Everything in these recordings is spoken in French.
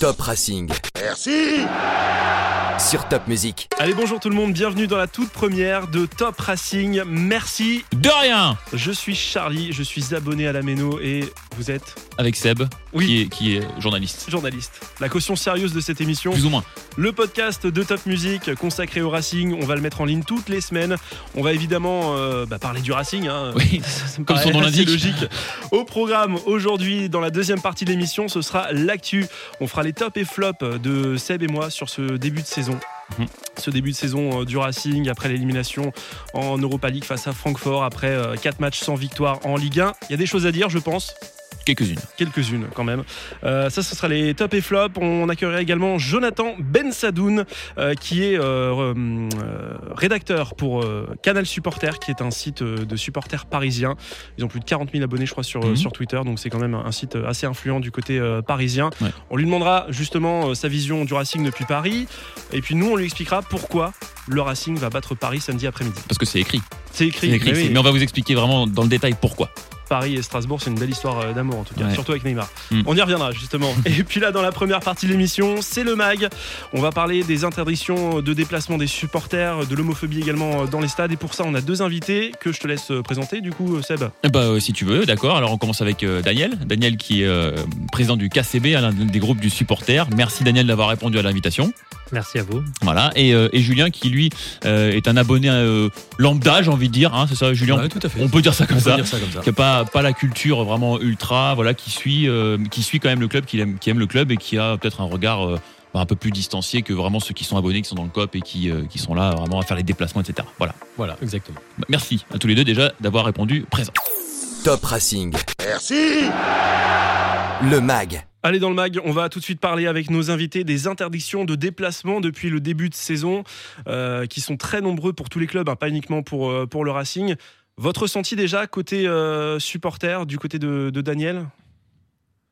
Top Racing. Merci Sur Top Music. Allez, bonjour tout le monde, bienvenue dans la toute première de Top Racing. Merci. De rien Je suis Charlie, je suis abonné à la Méno et vous êtes Avec Seb, Oui. qui, est, qui est journaliste. journaliste. La caution sérieuse de cette émission, Plus ou moins. le podcast de Top Music consacré au Racing. On va le mettre en ligne toutes les semaines. On va évidemment euh, bah, parler du Racing. hein. Oui, Ça me comme son nom l'indique. logique. Au programme aujourd'hui, dans la deuxième partie de l'émission, ce sera l'actu. On fera les tops et flops de Seb et moi sur ce début de saison. Mhm. Ce début de saison euh, du Racing après l'élimination en Europa League face à Francfort après 4 matchs sans victoire en Ligue 1. Il y a des choses à dire, je pense. Quelques-unes. Quelques-unes quand même. Euh, ça, ce sera les top et flop. On accueillera également Jonathan Ben Sadoun, euh, qui est euh, rédacteur pour Canal Supporter, qui est un site de supporters parisiens. Ils ont plus de 40 000 abonnés, je crois, sur, Mhm. sur Twitter. Donc c'est quand même un site assez influent du côté parisien. Ouais. On lui demandera justement sa vision du Racing depuis Paris. Et puis nous, on lui expliquera pourquoi le Racing va battre Paris samedi après-midi. Parce que c'est écrit. C'est écrit. C'est écrit. mais oui. c'est- Mais on va vous expliquer vraiment dans le détail pourquoi. Paris et Strasbourg, c'est une belle histoire euh, d'amour en tout cas, Ouais. surtout avec Neymar. Mm. On y reviendra justement. et puis là, dans la première partie de l'émission, c'est le MAG. On va parler des interdictions de déplacement des supporters, de l'homophobie également euh, dans les stades. Et pour ça, on a deux invités que je te laisse euh, présenter. Du coup, Seb. Bah, euh, si tu veux, d'accord. Alors on commence avec euh, Daniel. Daniel qui est euh, président du KCB, l'un des groupes du supporter. Merci Daniel d'avoir répondu à l'invitation. Merci à vous. Voilà. Et, euh, et Julien qui lui euh, est un abonné euh, lambda, j'ai envie de dire. hein, c'est ça, Julien? Ouais, tout à fait. On peut dire ça comme On peut ça. dire ça comme ça. qui a pas pas la culture vraiment ultra voilà qui suit euh, qui suit quand même le club qui aime qui aime le club et qui a peut-être un regard euh, bah, un peu plus distancié que vraiment ceux qui sont abonnés qui sont dans le COP et qui euh, qui sont là vraiment à faire les déplacements etc voilà Voilà, exactement. Bah, merci à tous les deux déjà d'avoir répondu présent Top Racing. Merci Le MAG. Allez dans le mag, on va tout de suite parler avec nos invités des interdictions de déplacement depuis le début de saison, euh, qui sont très nombreux pour tous les clubs, hein, pas uniquement pour, euh, pour le Racing. Votre ressenti déjà côté euh, supporter, du côté de, Daniel?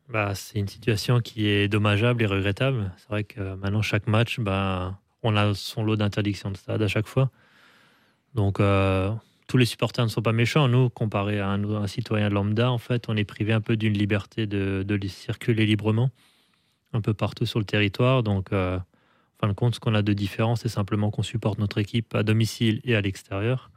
Bah, c'est une situation qui est dommageable et regrettable. C'est vrai que maintenant, chaque match, bah, on a son lot d'interdictions de stade à chaque fois. Donc, tous les supporters ne sont pas méchants. Nous, comparé à un, citoyen lambda, en fait, on est privé un peu d'une liberté de, de circuler librement un peu partout sur le territoire. Donc, euh, en fin de compte, ce qu'on a de différent, c'est simplement qu'on supporte notre équipe à domicile et à l'extérieur.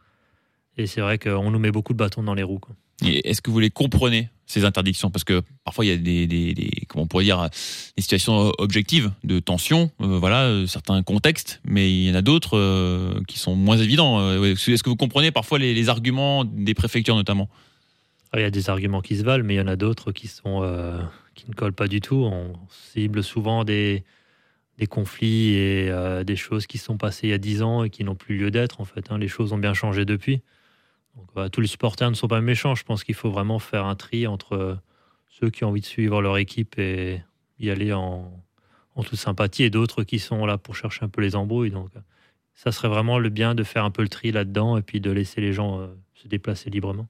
Et c'est vrai qu'on nous met beaucoup de bâtons dans les roues. quoi. et est-ce que vous les comprenez ces interdictions? Parce que parfois il y a des, des, des- comment on pourrait dire des situations objectives de tension euh, voilà euh, certains contextes mais il y en a d'autres euh, qui sont moins évidents est-ce que vous comprenez parfois les, les arguments des préfectures notamment? Alors, il y a des arguments qui se valent, mais il y en a d'autres qui sont euh, qui ne collent pas du tout. On cible souvent des, des conflits et des choses qui sont passées il y a 10 ans et qui n'ont plus lieu d'être. En fait, hein. les choses ont bien changé depuis. Donc, voilà, tous les supporters ne sont pas méchants. Je pense qu'il faut vraiment faire un tri entre euh, ceux qui ont envie de suivre leur équipe et y aller en, en toute sympathie et d'autres qui sont là pour chercher un peu les embrouilles. Donc, euh, ça serait vraiment le bien de faire un peu le tri là-dedans et puis de laisser les gens euh, se déplacer librement.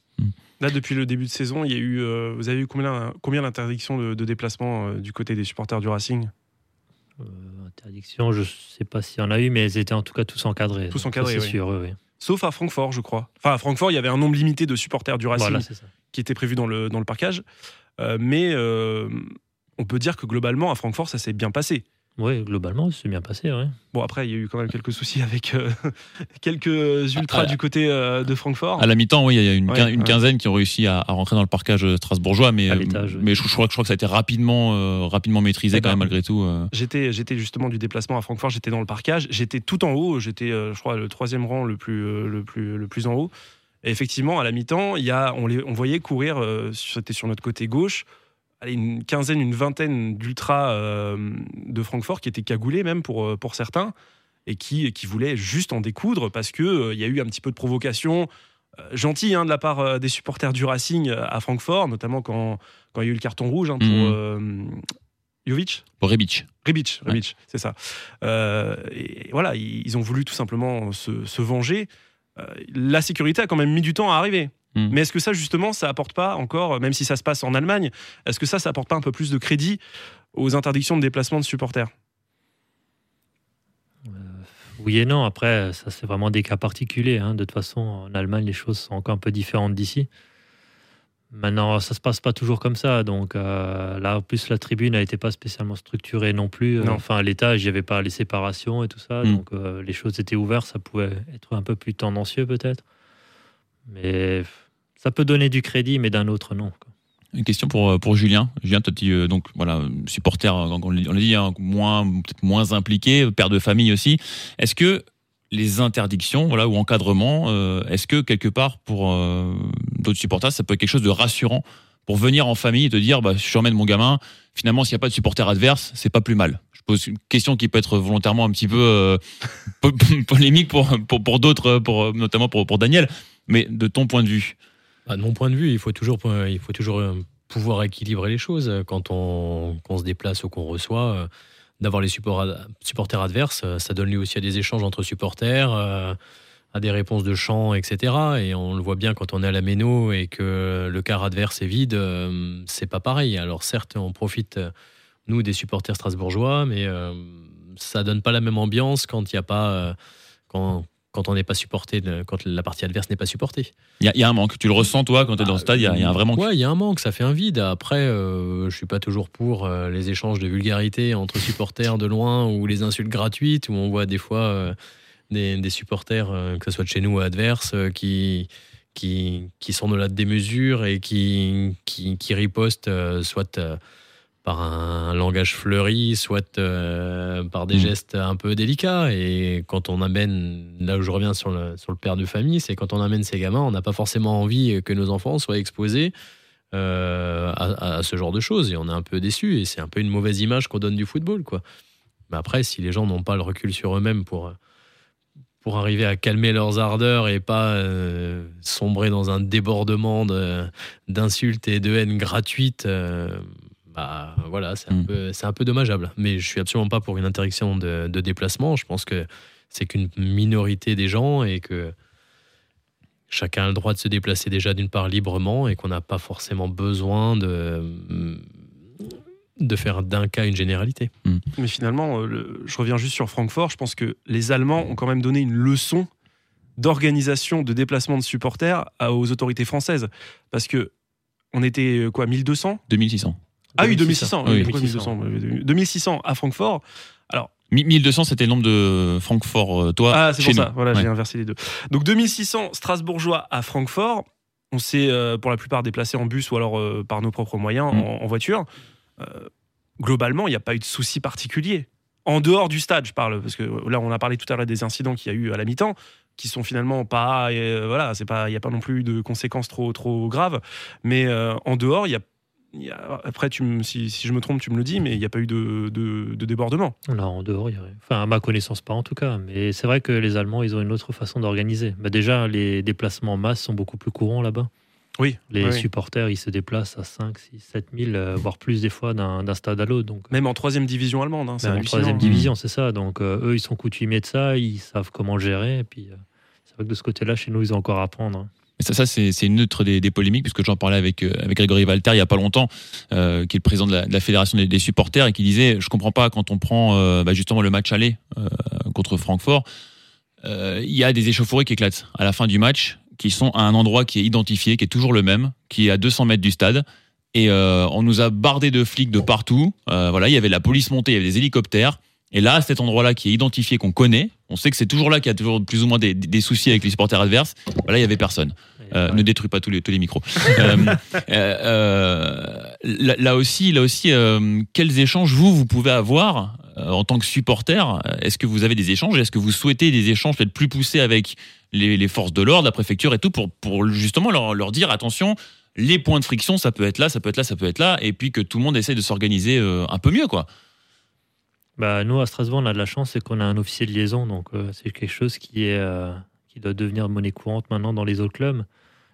Là, depuis le début de saison, il y a eu, euh, vous avez eu combien, combien d'interdictions de, de déplacement euh, du côté des supporters du Racing? Euh, interdiction, je sais pas s'il y en a eu, mais elles étaient en tout cas tous encadrés. Tous ça, C'est oui. sûr, oui, oui. Sauf à Francfort, je crois. Enfin, à Francfort, il y avait un nombre limité de supporters du Racing Voilà, qui était prévu dans le, dans le parcage. Euh, mais euh, on peut dire que globalement, à Francfort, ça s'est bien passé. Oui, globalement, c'est bien passé, oui. Bon, après, il y a eu quand même quelques soucis avec euh, quelques ultras Ah, du côté euh, de Francfort. À la mi-temps, oui, il y a une, Ouais, quin- une ouais. quinzaine qui ont réussi à, à rentrer dans le parcage euh, strasbourgeois, mais, À euh, l'étage, oui. mais je, je crois, que- je crois que ça a été rapidement, euh, rapidement maîtrisé Eh quand ben, même malgré tout. euh. J'étais, j'étais justement du déplacement à Francfort, j'étais dans le parcage, j'étais tout en haut, j'étais, euh, je crois, le troisième rang le plus, euh, le plus, le plus en haut. Et effectivement, à la mi-temps, il y a, on, les, on voyait courir, euh, c'était sur notre côté gauche, allez, une quinzaine, une vingtaine d'ultras euh, de Francfort qui étaient cagoulés même pour, euh, pour certains et qui, qui voulaient juste en découdre parce que euh, y a eu un petit peu de provocation euh, gentille hein, de la part des supporters du Racing à Francfort, notamment quand, quand il y a eu le carton rouge hein, pour Mhm. Jovic. Pour Rebic. Rebic, Ouais. C'est ça. Et voilà, ils ils ont voulu tout simplement se, se venger. La sécurité a quand même mis du temps à arriver. Mm. Mais est-ce que ça, justement, ça apporte pas encore, même si ça se passe en Allemagne, est-ce que ça, ça apporte pas un peu plus de crédit aux interdictions de déplacement de supporters? Oui et non. Après, ça, c'est vraiment des cas particuliers. hein. De toute façon, en Allemagne, les choses sont encore un peu différentes d'ici. Maintenant, ça se passe pas toujours comme ça. Donc euh, là, en plus, la tribune n'a été pas spécialement structurée non plus. Non. Enfin, à l'étage, il n'y avait pas les séparations et tout ça. Mm. Donc euh, les choses étaient ouvertes. Ça pouvait être un peu plus tendancieux peut-être. Mais ça peut donner du crédit, mais d'un autre non. Une question pour, euh, pour Julien. Julien, toi, tu, euh, donc, voilà, supporter, euh, on l'a dit, hein, moins, peut-être moins impliqué, père de famille aussi. Est-ce que les interdictions voilà, ou encadrements, euh, est-ce que quelque part, pour d'autres supporters, ça peut être quelque chose de rassurant pour venir en famille et te dire, bah, je emmène mon gamin, finalement, s'il n'y a pas de supporter adverse, c'est pas plus mal. Je pose une question qui peut être volontairement un petit peu po- polémique pour, pour, pour d'autres, pour, notamment pour Daniel, mais de ton point de vue. Bah, de mon point de vue, il faut toujours, euh, pouvoir équilibrer les choses euh, quand on, se déplace ou qu'on reçoit. euh, D'avoir les support- supporters adverses, ça donne lieu aussi à des échanges entre supporters, à des réponses de chants, etc. Et on le voit bien quand on est à la méno et que le quart adverse est vide, c'est pas pareil. Alors certes, on profite, nous, des supporters strasbourgeois, mais ça donne pas la même ambiance quand il y a pas... quand, quand on n'est pas supporté, de- quand la partie adverse n'est pas supportée. Il y, a- il y a un manque. Tu le ressens, toi, quand tu es dans le stade, il y, a- il y a un vrai manque. Ouais, il y a un manque, ça fait un vide. Après, euh, je suis pas toujours pour euh, les échanges de vulgarité entre supporters de loin ou les insultes gratuites où on voit des fois euh, des, des supporters, euh, que ce soit de chez nous ou adverses, euh, qui, qui, qui sont de la démesure et qui, qui, qui ripostent soit par un langage fleuri, soit euh, par des Mm. gestes un peu délicats. Et quand on amène, là où je reviens sur le, sur le père de famille, c'est quand on amène ces gamins, on n'a pas forcément envie que nos enfants soient exposés euh, à, à ce genre de choses. Et on est un peu déçu. Et c'est un peu une mauvaise image qu'on donne du football. Quoi. Mais après, si les gens n'ont pas le recul sur eux-mêmes pour, pour arriver à calmer leurs ardeurs et pas euh, sombrer dans un débordement de- d'insultes et de haine gratuite, euh, bah voilà, c'est un, Mm. peu, c'est un peu dommageable. Mais je suis absolument pas pour une interdiction de, de déplacement. Je pense que c'est qu'une minorité des gens et que chacun a le droit de se déplacer déjà d'une part librement et qu'on n'a pas forcément besoin de, de faire d'un cas une généralité. Mais finalement, euh, le- je reviens juste sur Francfort. Je pense que les Allemands ont quand même donné une leçon d'organisation de déplacement de supporters aux autorités françaises. Parce que on était euh, quoi, 1200 2600. Ah oui, 2600. Oui, oui, pourquoi 1200 Euh, 2600 à Francfort. Mi- 1200, c'était le nombre de Francfort, euh, toi, Ah, c'est pour ça. nous. Voilà, Ouais. j'ai inversé les deux. Donc 2600 Strasbourgeois à Francfort. On s'est euh, pour la plupart déplacés en bus ou alors euh, par nos propres moyens, Mm. en, en voiture. Euh, globalement, il n'y a pas eu de souci particulier. En dehors du stade, je parle, parce que là, on a parlé tout à l'heure des incidents qu'il y a eu à la mi-temps, qui sont finalement pas, voilà, c'est pas, il n'y a pas non plus de conséquences trop, trop graves. Mais en dehors, il y a, y a- après, tu me- si, si je me trompe, tu me le dis, mais il n'y a pas eu de, de- de débordement. Non, en dehors, y aurait- enfin, à ma connaissance, pas en tout cas. Mais c'est vrai que les Allemands, ils ont une autre façon d'organiser. Bah, déjà, les déplacements en masse sont beaucoup plus courants là-bas. Oui. Les oui. supporters, ils se déplacent à 5, 6, 7 000, euh, voire plus des fois d'un stade à l'autre. Donc, Même en troisième division allemande, hein, même en troisième Mm. division, c'est ça. Donc, euh, eux, ils sont coutumiers de ça, ils savent comment gérer. Et puis, euh, c'est vrai que de ce côté-là, chez nous, ils ont encore à apprendre. hein. Ça, ça c'est une autre des, polémiques, puisque j'en parlais avec, euh, avec Grégory Valter il y a pas longtemps, euh, qui est le président de la, fédération des, supporters, et qui disait Je comprends pas quand on prend euh, bah, justement le match aller contre Francfort, il y a des échauffourées qui éclatent à la fin du match, qui sont à un endroit qui est identifié, qui est toujours le même, qui est à 200 mètres du stade. Et on nous a bardé de flics de partout. Voilà, il y avait la police montée, il y avait des hélicoptères. Et là, à cet endroit-là qui est identifié, qu'on connaît, on sait que c'est toujours là qu'il y a toujours plus ou moins des, des soucis avec les supporters adverses. Voilà, il y avait personne. Euh, ouais. Ne détruis pas tous les, tous les micros. Euh, euh, là, là aussi, là aussi quels échanges vous, vous pouvez avoir en tant que supporter? Est-ce que vous avez des échanges? Est-ce que vous souhaitez des échanges peut-être plus poussés avec les, les forces de l'ordre, la préfecture et tout, pour, pour justement leur, leur dire attention, les points de friction, ça peut être là, ça peut être là, ça peut être là, et puis que tout le monde essaie de s'organiser un peu mieux, quoi. Bah, nous, à Strasbourg, on a de la chance, c'est qu'on a un officier de liaison. Donc, euh, c'est quelque chose qui, est, euh, qui doit devenir monnaie courante maintenant dans les autres clubs.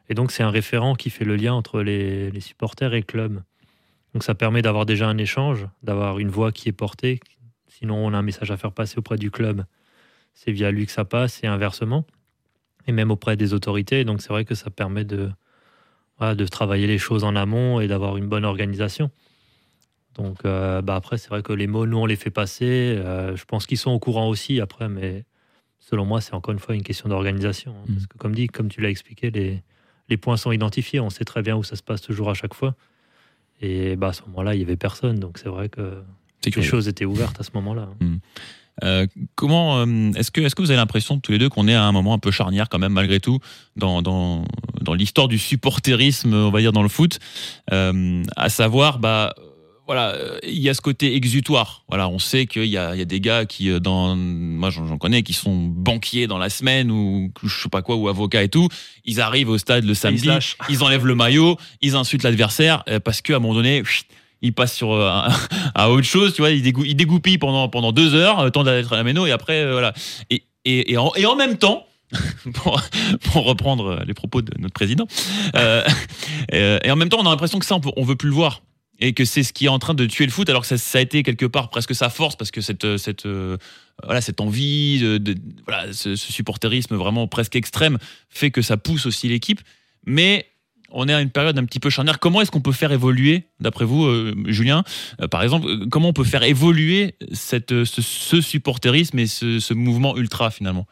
Et donc, c'est un référent qui fait le lien entre les, supporters et le club. Donc, ça permet d'avoir déjà un échange, d'avoir une voix qui est portée. Sinon, on a un message à faire passer auprès du club. C'est via lui que ça passe et inversement. Et même auprès des autorités. Donc, c'est vrai que ça permet de, de travailler les choses en amont et d'avoir une bonne organisation. Donc euh, bah après, c'est vrai que les mots, nous, on les fait passer. Euh, je pense qu'ils sont au courant aussi après, mais selon moi, c'est encore une fois une question d'organisation. hein. Mm. Parce que comme dit, comme tu l'as expliqué, les, les points sont identifiés, on sait très bien où ça se passe toujours à chaque fois. Et bah, à ce moment-là, il y avait personne, donc c'est vrai que les choses étaient ouvertes à ce moment-là. Euh, comment euh, est-ce que est-ce que vous avez l'impression tous les deux qu'on est à un moment un peu charnière quand même malgré tout dans dans, dans l'histoire du supporterisme on va dire dans le foot? Euh, à savoir bah voilà il y a ce côté exutoire voilà on sait qu'il y y a des gars qui euh, dans moi j'en connais qui sont banquiers dans la semaine ou je sais pas quoi ou avocats et tout ils arrivent au stade le Ils samedi lâchent. ils enlèvent le maillot ils insultent l'adversaire euh, parce que à un moment donné ils passent sur euh, un- à autre chose, tu vois, ils, dégou- ils dégoupillent pendant, pendant deux heures, le temps d'être à la méno, et après, voilà. Et, et, et, en, et en même temps, pour, pour reprendre les propos de notre président, euh, euh, et en même temps, on a l'impression que ça, on, peut- on veut plus le voir. Et que c'est ce qui est en train de tuer le foot, alors que ça, a été quelque part presque sa force, parce que cette, cette, euh, voilà, cette envie, de, voilà, ce, supporterisme vraiment presque extrême fait que ça pousse aussi l'équipe. Mais on est à une période un petit peu charnière. Comment est-ce qu'on peut faire évoluer, d'après vous, euh, Julien, euh, par exemple, euh, comment on peut faire évoluer cette, euh, ce, supporterisme et ce mouvement ultra finalement?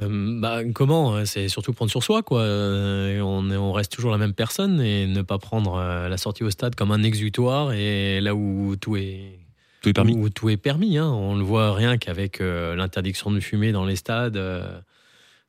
Euh, bah, comment euh, C'est surtout prendre sur soi, quoi. Euh, on, est- on reste toujours la même personne et ne pas prendre euh, la sortie au stade comme un exutoire et là où tout est Tout est permis. Où tout est permis. hein. On le voit rien qu'avec euh, l'interdiction de fumer dans les stades euh,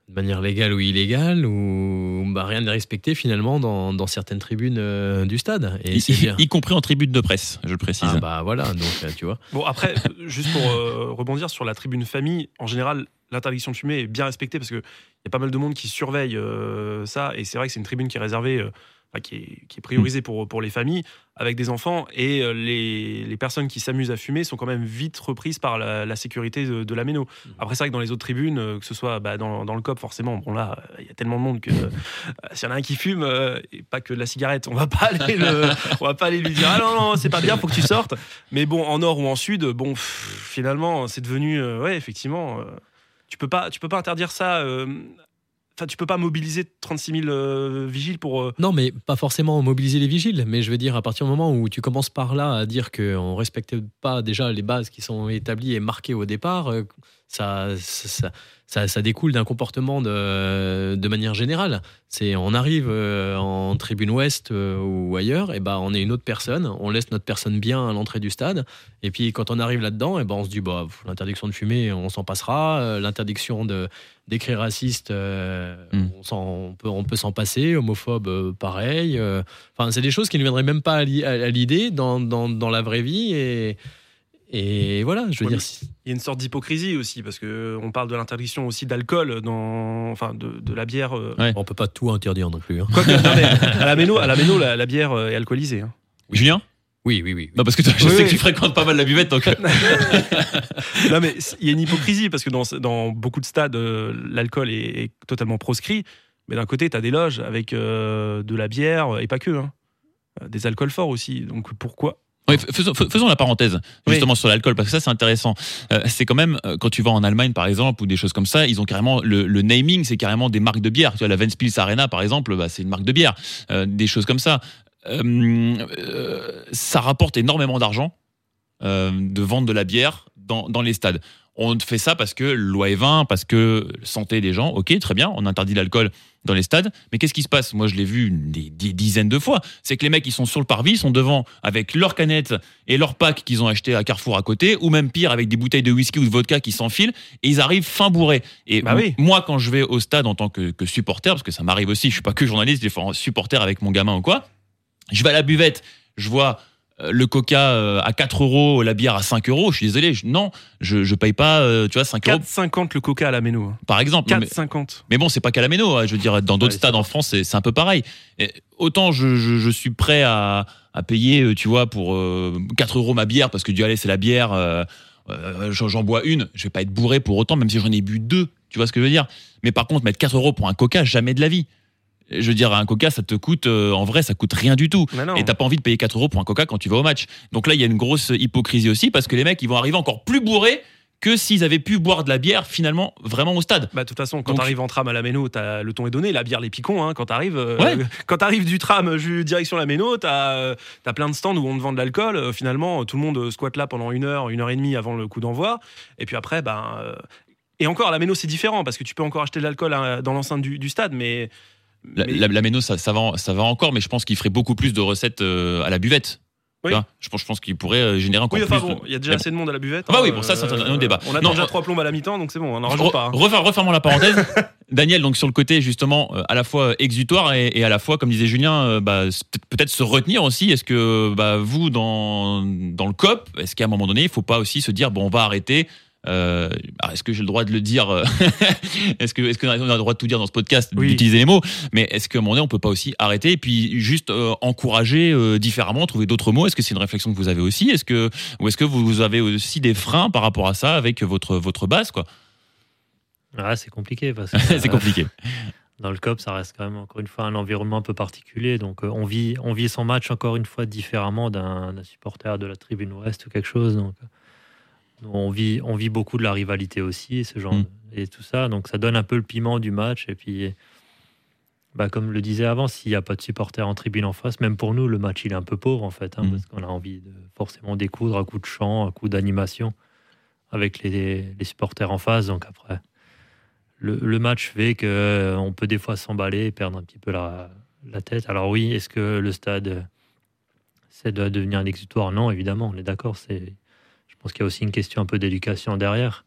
de manière légale ou illégale, ou bah, rien n'est respecté finalement dans, dans certaines tribunes euh, du stade. Et Y, bien. y compris en tribune de presse, je le précise. Ah bah voilà, donc tu vois. Bon, après, juste pour euh, rebondir sur la tribune famille, en général, l'interdiction de fumer est bien respectée parce qu'il y a pas mal de monde qui surveille euh, ça. Et c'est vrai que c'est une tribune qui est réservée, euh, enfin, qui, est, qui est priorisée pour, pour les familles avec des enfants. Et euh, les, les personnes qui s'amusent à fumer sont quand même vite reprises par la, la sécurité de, de la méno. Après, c'est vrai que dans les autres tribunes, que ce soit bah, dans, dans le COP, forcément, bon là, il y a tellement de monde que euh, s'il y en a un qui fume, et pas que de la cigarette, on va pas aller, le- on va pas aller lui dire ah non, non, c'est pas bien, faut que tu sortes. Mais bon, en nord ou en sud, bon, pff, finalement, c'est devenu, ouais, effectivement, tu peux pas, tu peux pas interdire ça. euh, Enfin, tu peux pas mobiliser 36 000 euh, vigiles pour. euh, Non, mais pas forcément mobiliser les vigiles, mais je veux dire, à partir du moment où tu commences par là à dire qu'on ne respecte pas déjà les bases qui sont établies et marquées au départ, ça, ça, ça, ça découle d'un comportement de, de manière générale. C'est on arrive euh, en tribune ouest euh, ou ailleurs, et ben on est une autre personne, on laisse notre personne bien à l'entrée du stade, et puis quand on arrive là-dedans, et ben on se dit bah l'interdiction de fumer, on s'en passera, euh, l'interdiction de d'écrire raciste, euh, Mm. on, peut on peut s'en passer, homophobe pareil. Enfin c'est des choses qui ne viendraient même pas à l'i- à à l'idée dans, dans, dans la vraie vie et et voilà, je veux Ouais, dire. Il y a une sorte d'hypocrisie aussi, parce que on parle de l'interdiction aussi d'alcool, dans, enfin, de, de la bière. euh. Ouais. On peut pas tout interdire non plus. hein. Quoique, non, mais à la méno, à la, méno la, la bière euh, est alcoolisée. hein. Julien? Oui, oui, oui. Non, parce que toi, je Oui, sais oui. que tu fréquentes pas mal la buvette, donc. non, mais il y a une hypocrisie parce que dans, dans beaucoup de stades, euh, l'alcool est, est totalement proscrit. Mais d'un côté, tu as des loges avec euh, de la bière et pas que. hein. Des alcools forts aussi. Donc pourquoi Faisons, la parenthèse justement sur l'alcool parce que ça c'est intéressant. Euh, c'est quand même euh, quand tu vas en Allemagne par exemple ou des choses comme ça, ils ont carrément le, le naming, c'est carrément des marques de bière. Tu vois la Ventspils Arena par exemple, bah, c'est une marque de bière. Euh, des choses comme ça. Euh, ça rapporte énormément d'argent de vendre de la bière dans, dans les stades. On fait ça parce que loi est 20, parce que santé des gens, ok, très bien, on interdit l'alcool dans les stades, mais qu'est-ce qui se passe? Moi, je l'ai vu des, des dizaines de fois. C'est que les mecs, ils sont sur le parvis, ils sont devant avec leurs canettes et leurs packs qu'ils ont achetés à Carrefour à côté, ou même pire, avec des bouteilles de whisky ou de vodka qui s'enfilent, et ils arrivent fin bourrés. Et Bah oui. moi, quand je vais au stade en tant que, que supporter, parce que ça m'arrive aussi, je suis pas que journaliste, des fois supporter avec mon gamin ou quoi, je vais à la buvette, je vois le coca euh, à 4 euros, la bière à 5 euros, je suis désolé, je- non, je, je paye pas, euh, tu vois, 5 euros 4,50 le coca à la méno. hein. par exemple. Non, mais- 4,50. mais bon, c'est pas qu'à la Méno, hein, je veux dire, dans d'autres Ouais, stades en France, c'est un peu pareil. Et autant je, suis prêt à, à payer, euh, tu vois, pour euh, 4 euros ma bière, parce que du allez, c'est la bière, euh, euh, j'en j'en bois une, je vais pas être bourré pour autant, même si j'en ai bu deux, tu vois ce que je veux dire. Mais par contre, mettre 4 euros pour un coca, jamais de la vie. Je veux dire, un coca, ça te coûte, euh, en vrai, ça coûte rien du tout. Et t'as pas envie de payer 4 euros pour un coca quand tu vas au match. Donc là, il y a une grosse hypocrisie aussi, parce que les mecs, ils vont arriver encore plus bourrés que s'ils avaient pu boire de la bière, finalement, vraiment au stade. Bah, de toute façon, quand Donc- t'arrives en tram à la Méno, le ton est donné, la bière, les picons. Hein, quand t'arrives, euh, Ouais. quand t'arrives du tram ju- direction la Méno, t'as euh, t'as plein de stands où on te vend de l'alcool. Euh, finalement, tout le monde euh, squatte là pendant une heure, une heure et demie avant le coup d'envoi. Et puis après, ben. euh, et encore, à la Méno, c'est différent parce que tu peux encore acheter de l'alcool hein, dans l'enceinte du, du stade, mais La, Mais- la- la méno, ça, ça, va, ça va encore, mais je pense qu'il ferait beaucoup plus de recettes euh, à la buvette. Oui. je pense, je pense qu'il pourrait euh, générer encore Oui, enfin plus. bon, il y a déjà Mais assez de monde à la buvette. Ah bah hein, oui, bon, ça, c'est un autre débat. On Non, déjà euh, trois plombes à la mi-temps, donc c'est bon, on n'en Re- rajoute pas. hein. refer- refermons la parenthèse. Daniel, donc sur le côté justement euh, à la fois exutoire et, et à la fois, comme disait Julien, euh, bah, peut-être se retenir aussi. Est-ce que bah, vous, dans, dans le COP, est-ce qu'à un moment donné, il faut pas aussi se dire, bon, on va arrêter euh, est-ce que j'ai le droit de le dire euh, Est-ce que est-ce qu'on a le droit de tout dire dans ce podcast, Oui. d'utiliser les mots Mais est-ce qu'à un moment donné, on peut pas aussi arrêter et puis juste euh, encourager euh, différemment, trouver d'autres mots? Est-ce que c'est une réflexion que vous avez aussi? Est-ce que ou est-ce que vous avez aussi des freins par rapport à ça avec votre votre base quoi? Ah, c'est compliqué parce que C'est compliqué. dans le COP, ça reste quand même encore une fois un environnement un peu particulier. Donc, on, vit, on vit son match encore une fois différemment d'un supporter de la tribune ouest ou quelque chose. Donc, on, vit, on vit beaucoup de la rivalité aussi, et ce genre Mm. et tout ça. Donc, ça donne un peu le piment du match. Et puis, bah, comme le disais avant, s'il n'y a pas de supporters en tribune en face, même pour nous, le match il est un peu pauvre en fait, hein, Mm. parce qu'on a envie de forcément découdre à coup de chant, à coup d'animation avec les, les supporters en face. Donc après, le, le match fait que euh, on peut des fois s'emballer et perdre un petit peu la, la tête. Alors oui, est-ce que le stade, euh, ça doit devenir un exutoire Non, évidemment, on est d'accord. C'est, je pense qu'il y a aussi une question un peu d'éducation derrière.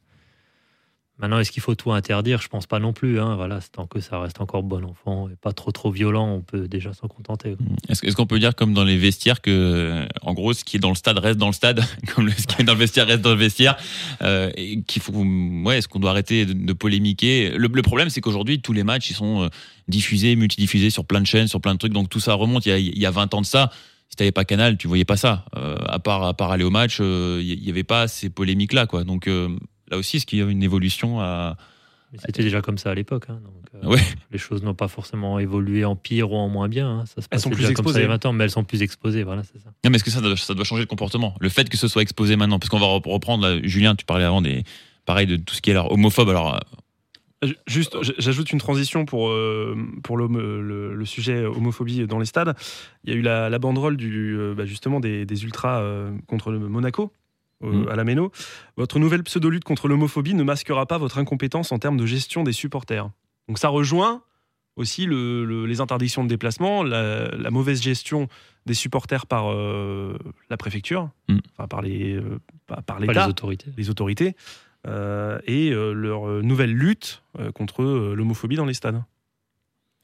Maintenant, est-ce qu'il faut tout interdire? Je pense pas non plus. Hein. Voilà, tant que ça reste encore bon enfant et pas trop trop violent, on peut déjà s'en contenter. quoi. Est-ce est-ce qu'on peut dire comme dans les vestiaires que, en gros, ce qui est dans le stade reste dans le stade, comme ce qui est dans le vestiaire reste dans le vestiaire, euh, qu'il faut, ouais, est-ce qu'on doit arrêter de, polémiquer? Le, le problème, c'est qu'aujourd'hui, tous les matchs, ils sont euh, diffusés, multidiffusés sur plein de chaînes, sur plein de trucs, donc tout ça remonte. Il y a, il y a 20 ans de ça. Si t'avais pas Canal, tu voyais pas ça. Euh, à part, à part aller au match, euh, il y, y avait pas ces polémiques-là, quoi. Donc euh, là aussi, est-ce qu'il y a une évolution à Mais c'était déjà comme ça à l'époque. hein. Donc, euh, Ouais. Les choses n'ont pas forcément évolué en pire ou en moins bien. hein. Ça se Elles sont plus déjà comme ça il y a exposées. 20 ans, mais elles sont plus exposées. Voilà, c'est ça. Non, mais est-ce que ça, doit- ça doit changer le comportement? Le fait que ce soit exposé maintenant, parce qu'on va rep- reprendre, là, Julien, tu parlais avant des, pareil, de tout ce qui est alors, homophobe. Alors, euh, Juste, j- j'ajoute une transition pour, euh, pour le, le sujet homophobie dans les stades. Il y a eu la, la banderole du, euh, bah, justement des, des ultras euh, contre le Monaco. euh, Mhm. à la Méno. Votre nouvelle pseudo-lutte contre l'homophobie ne masquera pas votre incompétence en termes de gestion des supporters. Donc ça rejoint aussi le- le- les interdictions de déplacement, la, la mauvaise gestion des supporters par euh, la préfecture, enfin par les euh, par, l'État les autorités. les autorités euh, et euh, leur euh, nouvelle lutte euh, contre euh, l'homophobie dans les stades.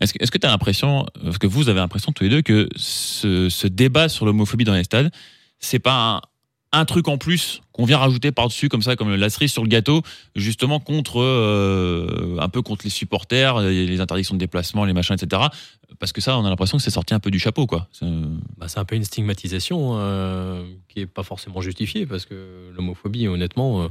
est-ce que est-ce que tu as l'impression, parce que vous avez l'impression tous les deux, que ce, ce débat sur l'homophobie dans les stades, c'est pas un, un truc en plus qu'on vient rajouter par-dessus, comme ça, comme la cerise sur le gâteau, justement contre, euh, un peu contre les supporters, les interdictions de déplacement, les machins, etc. Parce que ça, on a l'impression que c'est sorti un peu du chapeau, quoi. C'est- Bah, un peu une stigmatisation euh, qui est pas forcément justifiée parce que l'homophobie, honnêtement, euh,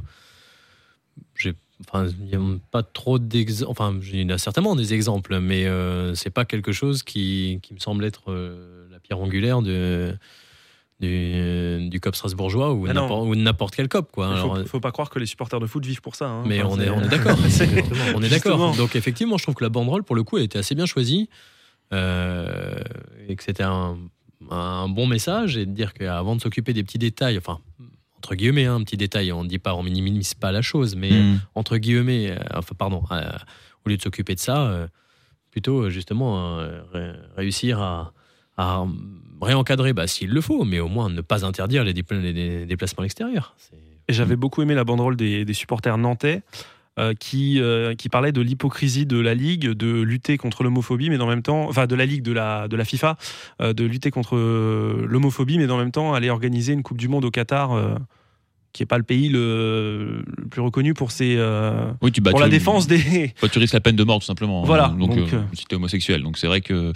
j'ai, enfin, il y a pas trop d'exemples. Enfin, il y en a certainement des exemples, mais euh, c'est pas quelque chose qui, qui me semble être euh, la pierre angulaire de, du, du COP strasbourgeois ou Ah n'importe, ou de n'importe quel COP, quoi. Il Alors, faut, faut pas croire que les supporters de foot vivent pour ça. hein. mais Enfin, on est, on est d'accord. On est d'accord. Donc effectivement, je trouve que la banderole, pour le coup, elle était assez bien choisie euh, et que c'était un, un bon message et de dire qu'avant de s'occuper des petits détails, enfin entre guillemets, hein, un petit détail, on ne dit pas, on minimise pas la chose, mais Hmm. entre guillemets, euh, enfin pardon, euh, au lieu de s'occuper de ça, euh, plutôt justement euh, ré- réussir à, à réencadrer, bah, s'il le faut, mais au moins ne pas interdire les, dépla- les- les déplacements extérieurs. C'est- Et j'avais beaucoup aimé la banderole des, des supporters nantais euh, qui, euh, qui parlait de l'hypocrisie de la Ligue de lutter contre l'homophobie, mais en même temps, enfin de la Ligue, de la, de la FIFA, euh, de lutter contre l'homophobie, mais en même temps aller organiser une Coupe du Monde au Qatar, qui n'est pas le pays le, le plus reconnu pour, ses, euh, Oui, tu, bah, pour tu- la défense des. Tu risques la peine de mort, tout simplement. Voilà, hein. Donc, donc, euh, euh, si t'es homosexuel. Donc, c'est vrai que,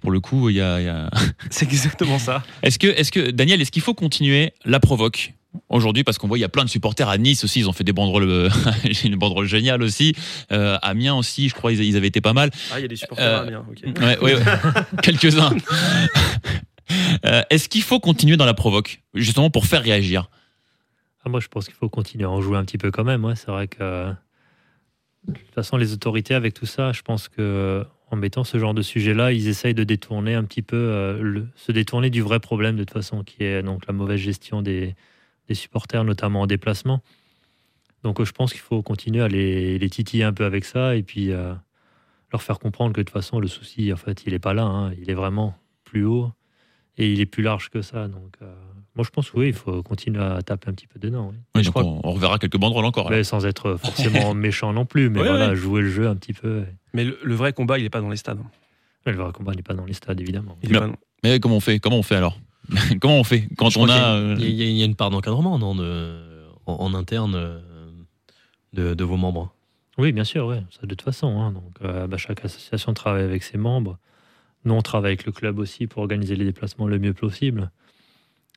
pour le coup, il y a. a- C'est exactement ça. Est-ce que, est-ce que, Daniel, est-ce qu'il faut continuer la provoque? Aujourd'hui Parce qu'on voit, il y a plein de supporters à Nice aussi. Ils ont fait des banderoles, euh, une banderole géniale aussi. Euh, à Amiens aussi, je crois, ils, ils avaient été pas mal. Ah, il y a des supporters Euh, à Amiens, ok. Ouais, ouais, ouais. quelques-uns. Euh, est-ce qu'il faut continuer dans la provoque, justement pour faire réagir? Ah, moi, je pense qu'il faut continuer à en jouer un petit peu quand même. ouais. C'est vrai que, de toute façon, les autorités, avec tout ça, je pense que en mettant ce genre de sujet-là, ils essayent de détourner un petit peu, euh, le- se détourner du vrai problème, de toute façon, qui est donc la mauvaise gestion des, des supporters, notamment en déplacement. Donc, euh, je pense qu'il faut continuer à les, les titiller un peu avec ça. Et puis, euh, leur faire comprendre que de toute façon, le souci, en fait, il n'est pas là. hein. Il est vraiment plus haut et il est plus large que ça. Donc, euh, moi, je pense oui, il faut continuer à taper un petit peu dedans. oui. Oui, je crois on, on reverra quelques banderoles encore. mais sans être forcément méchant non plus, mais Ouais, voilà, ouais. jouer le jeu un petit peu. et- Mais le, le vrai combat, il n'est pas dans les stades. Le vrai combat n'est pas dans les stades, évidemment. Il pas- Mais comment on fait? Comment on fait alors? Comment on fait quand Je on a y euh, Il y, a- il y a une part d'encadrement non, de- en, en interne euh, de, de vos membres. Oui, bien sûr, ouais, ça de toute façon. hein. Donc, euh, bah, chaque association travaille avec ses membres. Nous, on travaille avec le club aussi pour organiser les déplacements le mieux possible.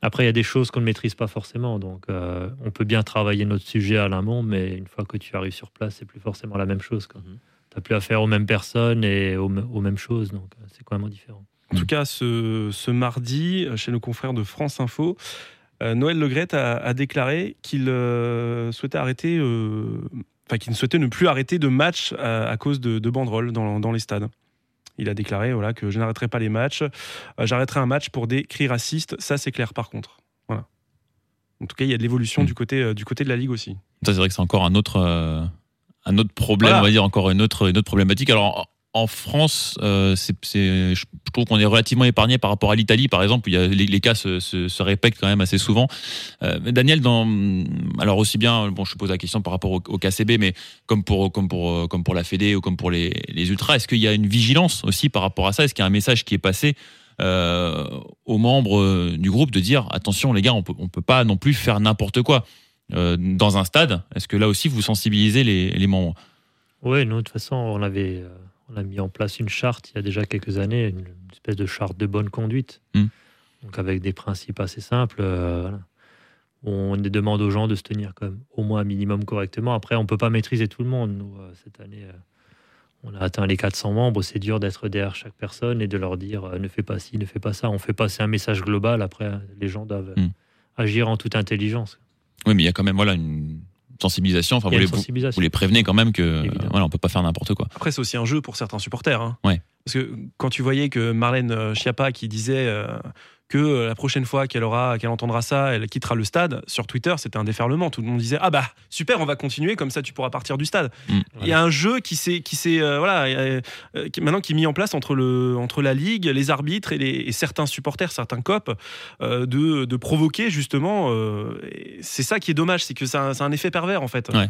Après, il y a des choses qu'on ne maîtrise pas forcément. Donc, euh, on peut bien travailler notre sujet à l'amont, mais une fois que tu arrives sur place, c'est plus forcément la même chose. Tu Mhm. n'as plus affaire aux mêmes personnes et aux, aux mêmes choses. Donc, c'est quand même différent. En tout cas, ce, ce mardi, euh, chez nos confrères de France Info, euh, Noël Legrette a, a déclaré qu'il euh, souhaitait arrêter, euh, enfin qu'il ne souhaitait ne plus arrêter de matchs à, à cause de, de banderoles dans, dans les stades. Il a déclaré voilà, que je n'arrêterai pas les matchs, j'arrêterai un match pour des cris racistes, ça c'est clair par contre. Voilà. En tout cas, il y a de l'évolution Mm. du, côté, du côté de la Ligue aussi. Ça, c'est vrai que c'est encore un autre, un autre problème, Voilà. on va dire, encore une autre, une autre problématique. Alors, en France, euh, je trouve qu'on est relativement épargné par rapport à l'Italie, par exemple, il y a, les, cas se, répètent quand même assez souvent. Euh, Daniel, alors aussi bien, bon, je pose la question par rapport au, au KCB, mais euh, comme pour la Fédé ou comme pour les, les Ultras, est-ce qu'il y a une vigilance aussi par rapport à ça? Est-ce qu'il y a un message qui est passé aux membres du groupe de dire attention les gars, on peut, on peut pas non plus faire n'importe quoi dans un stade? Est-ce que là aussi vous sensibilisez les, les membres? Oui, nous, de toute façon, on, avait, on a mis en place une charte il y a déjà quelques années, une, espèce de charte de bonne conduite. Mm. Donc, avec des principes assez simples. euh, voilà. On demande aux gens de se tenir quand même au moins un minimum correctement. Après, on ne peut pas maîtriser tout le monde. Nous, euh, cette année, euh, on a atteint les 400 membres. C'est dur d'être derrière chaque personne et de leur dire ne fais pas ci, ne fais pas ça. On fait passer un message global. Après, les gens doivent euh, Mm. agir en toute intelligence. Oui, mais il y a quand même voilà une sensibilisation. Enfin, vous les, une vous, sensibilisation. vous les prévenez quand même que Évidemment. voilà, on peut pas faire n'importe quoi. Après, c'est aussi un jeu pour certains supporters. hein. Ouais. Parce que quand tu voyais que Marlène euh, Schiappa qui disait euh, que euh, la prochaine fois qu'elle aura, qu'elle entendra ça, elle quittera le stade, sur Twitter, c'était un déferlement. Tout le monde disait ah bah super, on va continuer comme ça, tu pourras partir du stade. Mm. Il y a un jeu qui s'est, qui s'est, euh, voilà, euh, qui- maintenant qui est mis en place entre le, entre la ligue, les arbitres et, les, et certains supporters, certains copes, euh, de, de provoquer justement. c'est ça qui est dommage, c'est que c'est un, c'est un effet pervers en fait. Ouais.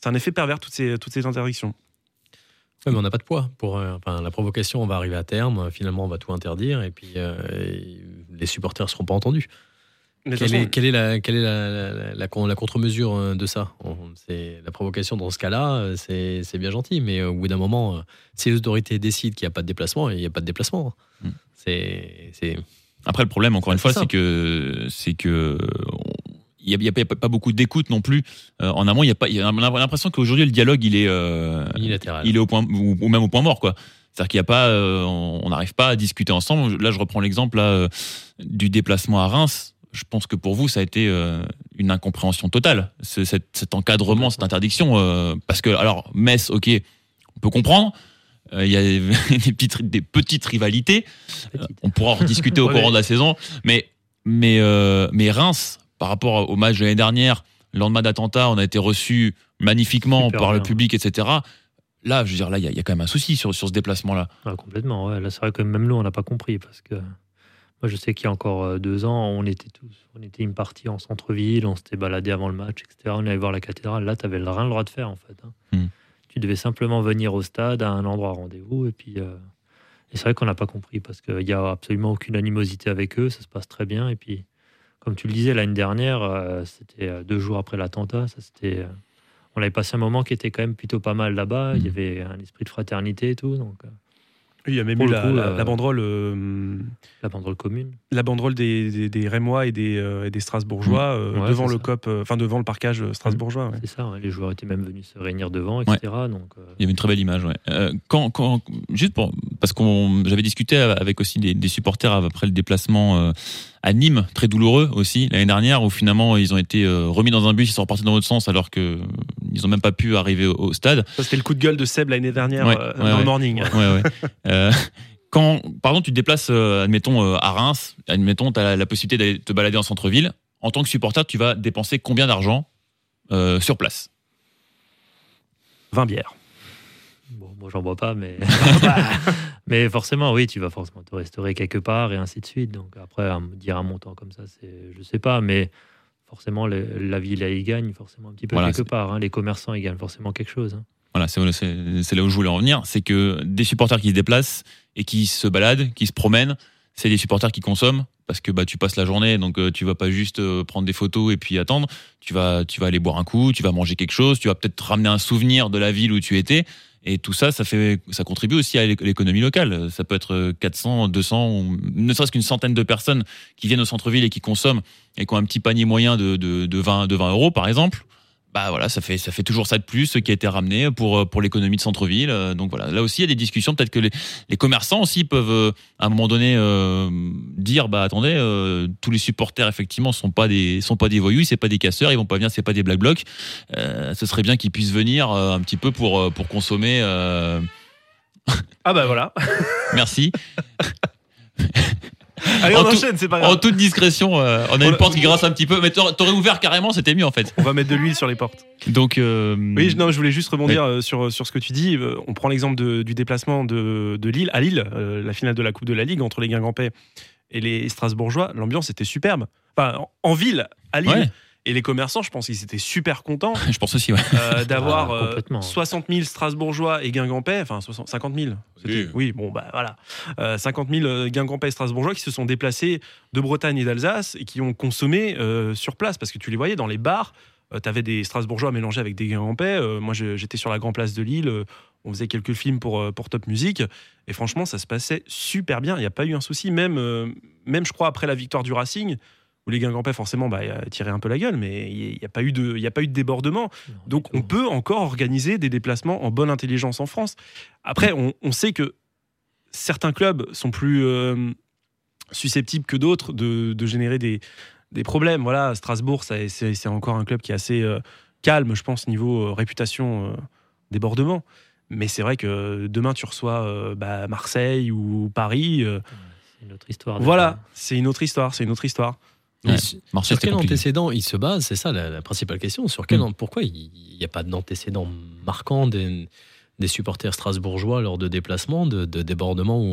C'est un effet pervers toutes ces, toutes ces interdictions. Ouais, mais on n'a pas de poids. Pour, euh, enfin, la provocation, on va arriver à terme. euh, Finalement, on va tout interdire et puis euh, et les supporters ne seront pas entendus. Mais Quelle façon, est, quelle est la, quelle est la, la, la- la con- la contre-mesure de ça? C'est la provocation dans ce cas-là, c'est c'est bien gentil, mais au bout d'un moment, si les autorités décident qu'il n'y a pas de déplacement, il n'y a pas de déplacement. Mm. C'est c'est- Après, le problème, encore une fois, c'est que c'est que il n'y a, pas- pas beaucoup d'écoute non plus euh, en amont. Il y a pas, il y a on a l'impression qu'aujourd'hui le dialogue il est euh, il est au point ou, ou même au point mort quoi. C'est-à-dire qu'il n'y a pas, euh, on n'arrive pas à discuter ensemble. Là, je reprends l'exemple là, euh, du déplacement à Reims. Je pense que pour vous, ça a été une incompréhension totale, ce- cet, cet encadrement, cette interdiction. parce que, alors, Metz, ok, on peut comprendre. Il y a des petites, des petites rivalités. Petite. On pourra en rediscuter au Ouais, courant de la saison. Mais, mais, euh, mais Reims, par rapport au match de l'année dernière, le lendemain d'attentat, on a été reçu magnifiquement Super par le public, etc. Là, je veux dire, là, il y, a- il y a quand même un souci sur, sur ce déplacement-là. Ah, complètement, ouais. Là, c'est vrai que même nous, on n'a pas compris parce que moi, je sais qu'il y a encore euh, deux ans, on était tous, on était une partie en centre-ville, on s'était baladé avant le match, etc. On allait voir la cathédrale. Là, tu n'avais rien le droit de faire, en fait. hein. Hmm. Tu devais simplement venir au stade à un endroit rendez-vous et puis. euh, et c'est vrai qu'on n'a pas compris parce qu'il n'y a absolument aucune animosité avec eux, ça se passe très bien. Et puis, comme tu le disais l'année dernière, euh, c'était euh, deux jours après l'attentat, ça c'était. euh, on avait passé un moment qui était quand même plutôt pas mal là-bas. Il y Mhm. avait un esprit de fraternité et tout. Donc, Oui, il y a même eu la, coup, la- la banderole, euh, la banderole commune. la banderole des, des, des Rémois et des, euh, et des Strasbourgeois euh. Ouais, devant le ça. cop, euh, enfin devant le parcage strasbourgeois. ouais. C'est ça, ouais, les joueurs étaient même venus se réunir devant, etc. Donc, euh, Il y avait une très belle image, ouais. Euh, quand, quand, juste pour, parce qu'on, j'avais discuté avec aussi des, des supporters après le déplacement euh, à Nîmes, très douloureux aussi l'année dernière, où finalement ils ont été euh, remis dans un bus, ils sont repartis dans l'autre sens alors que ils ont même pas pu arriver au, au stade. Ça, c'était le coup de gueule de Seb l'année dernière Ouais, euh, ouais, dans ouais. le morning. Ouais, ouais. Euh, quand, par exemple, tu te déplaces, euh, admettons, euh, à Reims, admettons, tu as la, la possibilité d'aller te balader en centre-ville. En tant que supporter, tu vas dépenser combien d'argent euh, sur place? 20 bières. Bon, moi, j'en vois pas, mais. mais forcément, oui, tu vas forcément te restaurer quelque part et ainsi de suite. Donc, après, à dire un montant comme ça, c'est, je sais pas, mais forcément, le- la ville, elle y gagne forcément un petit peu Voilà, quelque part. hein. Les commerçants, ils gagnent forcément quelque chose. hein. Voilà, c'est là où je voulais en venir. C'est que des supporters qui se déplacent et qui se baladent, qui se promènent, c'est des supporters qui consomment parce que bah, tu passes la journée, donc euh, tu vas pas juste euh, prendre des photos et puis attendre. Tu vas, tu vas aller boire un coup, tu vas manger quelque chose, tu vas peut-être ramener un souvenir de la ville où tu étais. Et tout ça, ça, fait, ça contribue aussi à l'éc- l'économie locale. Ça peut être euh, 400, 200, ou ne serait-ce qu'une centaine de personnes qui viennent au centre-ville et qui consomment et qui ont un petit panier moyen de, de, de 20, de 20 euros, par exemple. Bah voilà, ça fait, ça fait toujours ça de plus qui a été ramené pour, euh, pour l'économie de centre-ville. Euh, Donc voilà, là aussi, il y a des discussions. Peut-être que les, les commerçants aussi peuvent, euh, à un moment donné, euh, dire bah attendez, euh, tous les supporters, effectivement, sont pas des, sont pas des voyous, c'est pas des casseurs, ils vont pas venir, c'est pas des black blocs. Euh, ce serait bien qu'ils puissent venir un petit peu pour, pour consommer. Ah bah voilà. Merci. Allez, En on tout- enchaîne, c'est pas En grave. toute discrétion, euh, on a On une porte qui grasse un petit peu, mais t'aurais t'aurais ouvert carrément, c'était mieux en fait. On va mettre de l'huile sur les portes. Donc, euh, Oui, je- non, je voulais juste rebondir euh, sur, sur ce que tu dis. On prend l'exemple de- du déplacement de, de Lille à Lille, euh, la finale de la Coupe de la Ligue entre les Guingampais et les Strasbourgeois. L'ambiance était superbe. Enfin, en, en ville, à Lille. Ouais. Et les commerçants, je pense qu'ils étaient super contents je pense aussi, ouais. euh, d'avoir Ah, euh, complètement. 60 000 Strasbourgeois et Guingampais, enfin 60 50 000. c'était- Oui. Oui, bon, bah voilà. Euh, 50 000 euh, Guingampais et Strasbourgeois qui se sont déplacés de Bretagne et d'Alsace et qui ont consommé euh, sur place parce que tu les voyais dans les bars. tu avais des Strasbourgeois mélangés avec des Guingampais. Euh, moi, je- j'étais sur la Grand Place de Lille. euh, on faisait quelques films pour, euh, pour Top Music. Et franchement, ça se passait super bien. Il n'y a pas eu un souci. Même, euh, même, je crois, après la victoire du Racing, où les Guingampais, forcément, bah, tiraient un peu la gueule, mais il n'y a, pas eu de- y a pas eu de débordement. Non, Donc on peut encore organiser des déplacements en bonne intelligence en France. Après, on, on sait que certains clubs sont plus euh, susceptibles que d'autres de, de générer des, des problèmes. Voilà, Strasbourg, c'est encore un club qui est assez euh, calme, je pense, niveau euh, réputation euh, débordement. Mais c'est vrai que demain, tu reçois euh, bah, Marseille ou Paris. euh, C'est une autre histoire. voilà, c'est une autre histoire. C'est une autre histoire. Ouais. sur- quel compliqué. antécédent il se base C'est ça la, la principale question. Sur quel, Mm. Pourquoi il n'y a pas d'antécédent marquant des, des supporters strasbourgeois lors de déplacements, de, de débordements ou,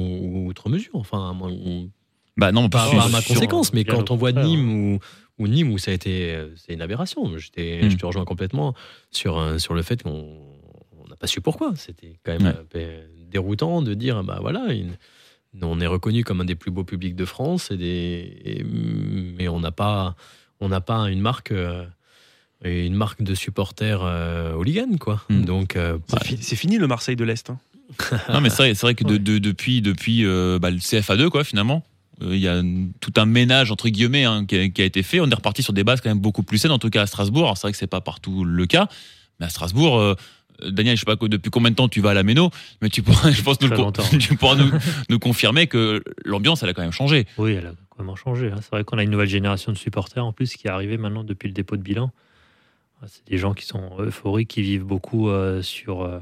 ou outre mesure Enfin, à moins- ou- Bah non, pas à ma conséquence, mais quand on voit Nîmes ou, ou Nîmes où ça a été, euh, c'est une aberration. J'étais, Mm. Je te rejoins complètement sur, euh, sur le fait qu'on on n'a pas su pourquoi. C'était quand même Ouais. euh, déroutant de dire, bah voilà, une- on est reconnu comme un des plus beaux publics de France, et des, et- mais on n'a pas, on n'a pas une marque, euh, une marque de supporters euh, hooligans, quoi. Mm. Donc, euh, C'est fi- c'est fini le Marseille de l'Est. hein. Non, mais c'est vrai, c'est vrai que de- Ouais. de- depuis, depuis euh, bah, le CFA2, quoi, finalement, euh, il y a tout un ménage, entre guillemets, hein, qui, a, qui a été fait. On est reparti sur des bases quand même beaucoup plus saines, en tout cas à Strasbourg. Alors, c'est vrai que c'est pas partout le cas, mais à Strasbourg, euh, Daniel, je sais pas depuis combien de temps tu vas à la Méno, mais tu pourras, je pense, nous, le tu pourras nous, nous confirmer que l'ambiance, elle a quand même changé. Oui, elle a vraiment changé. hein. C'est vrai qu'on a une nouvelle génération de supporters en plus qui est arrivée maintenant depuis le dépôt de bilan. C'est des gens qui sont euphoriques, qui vivent beaucoup euh, sur, euh,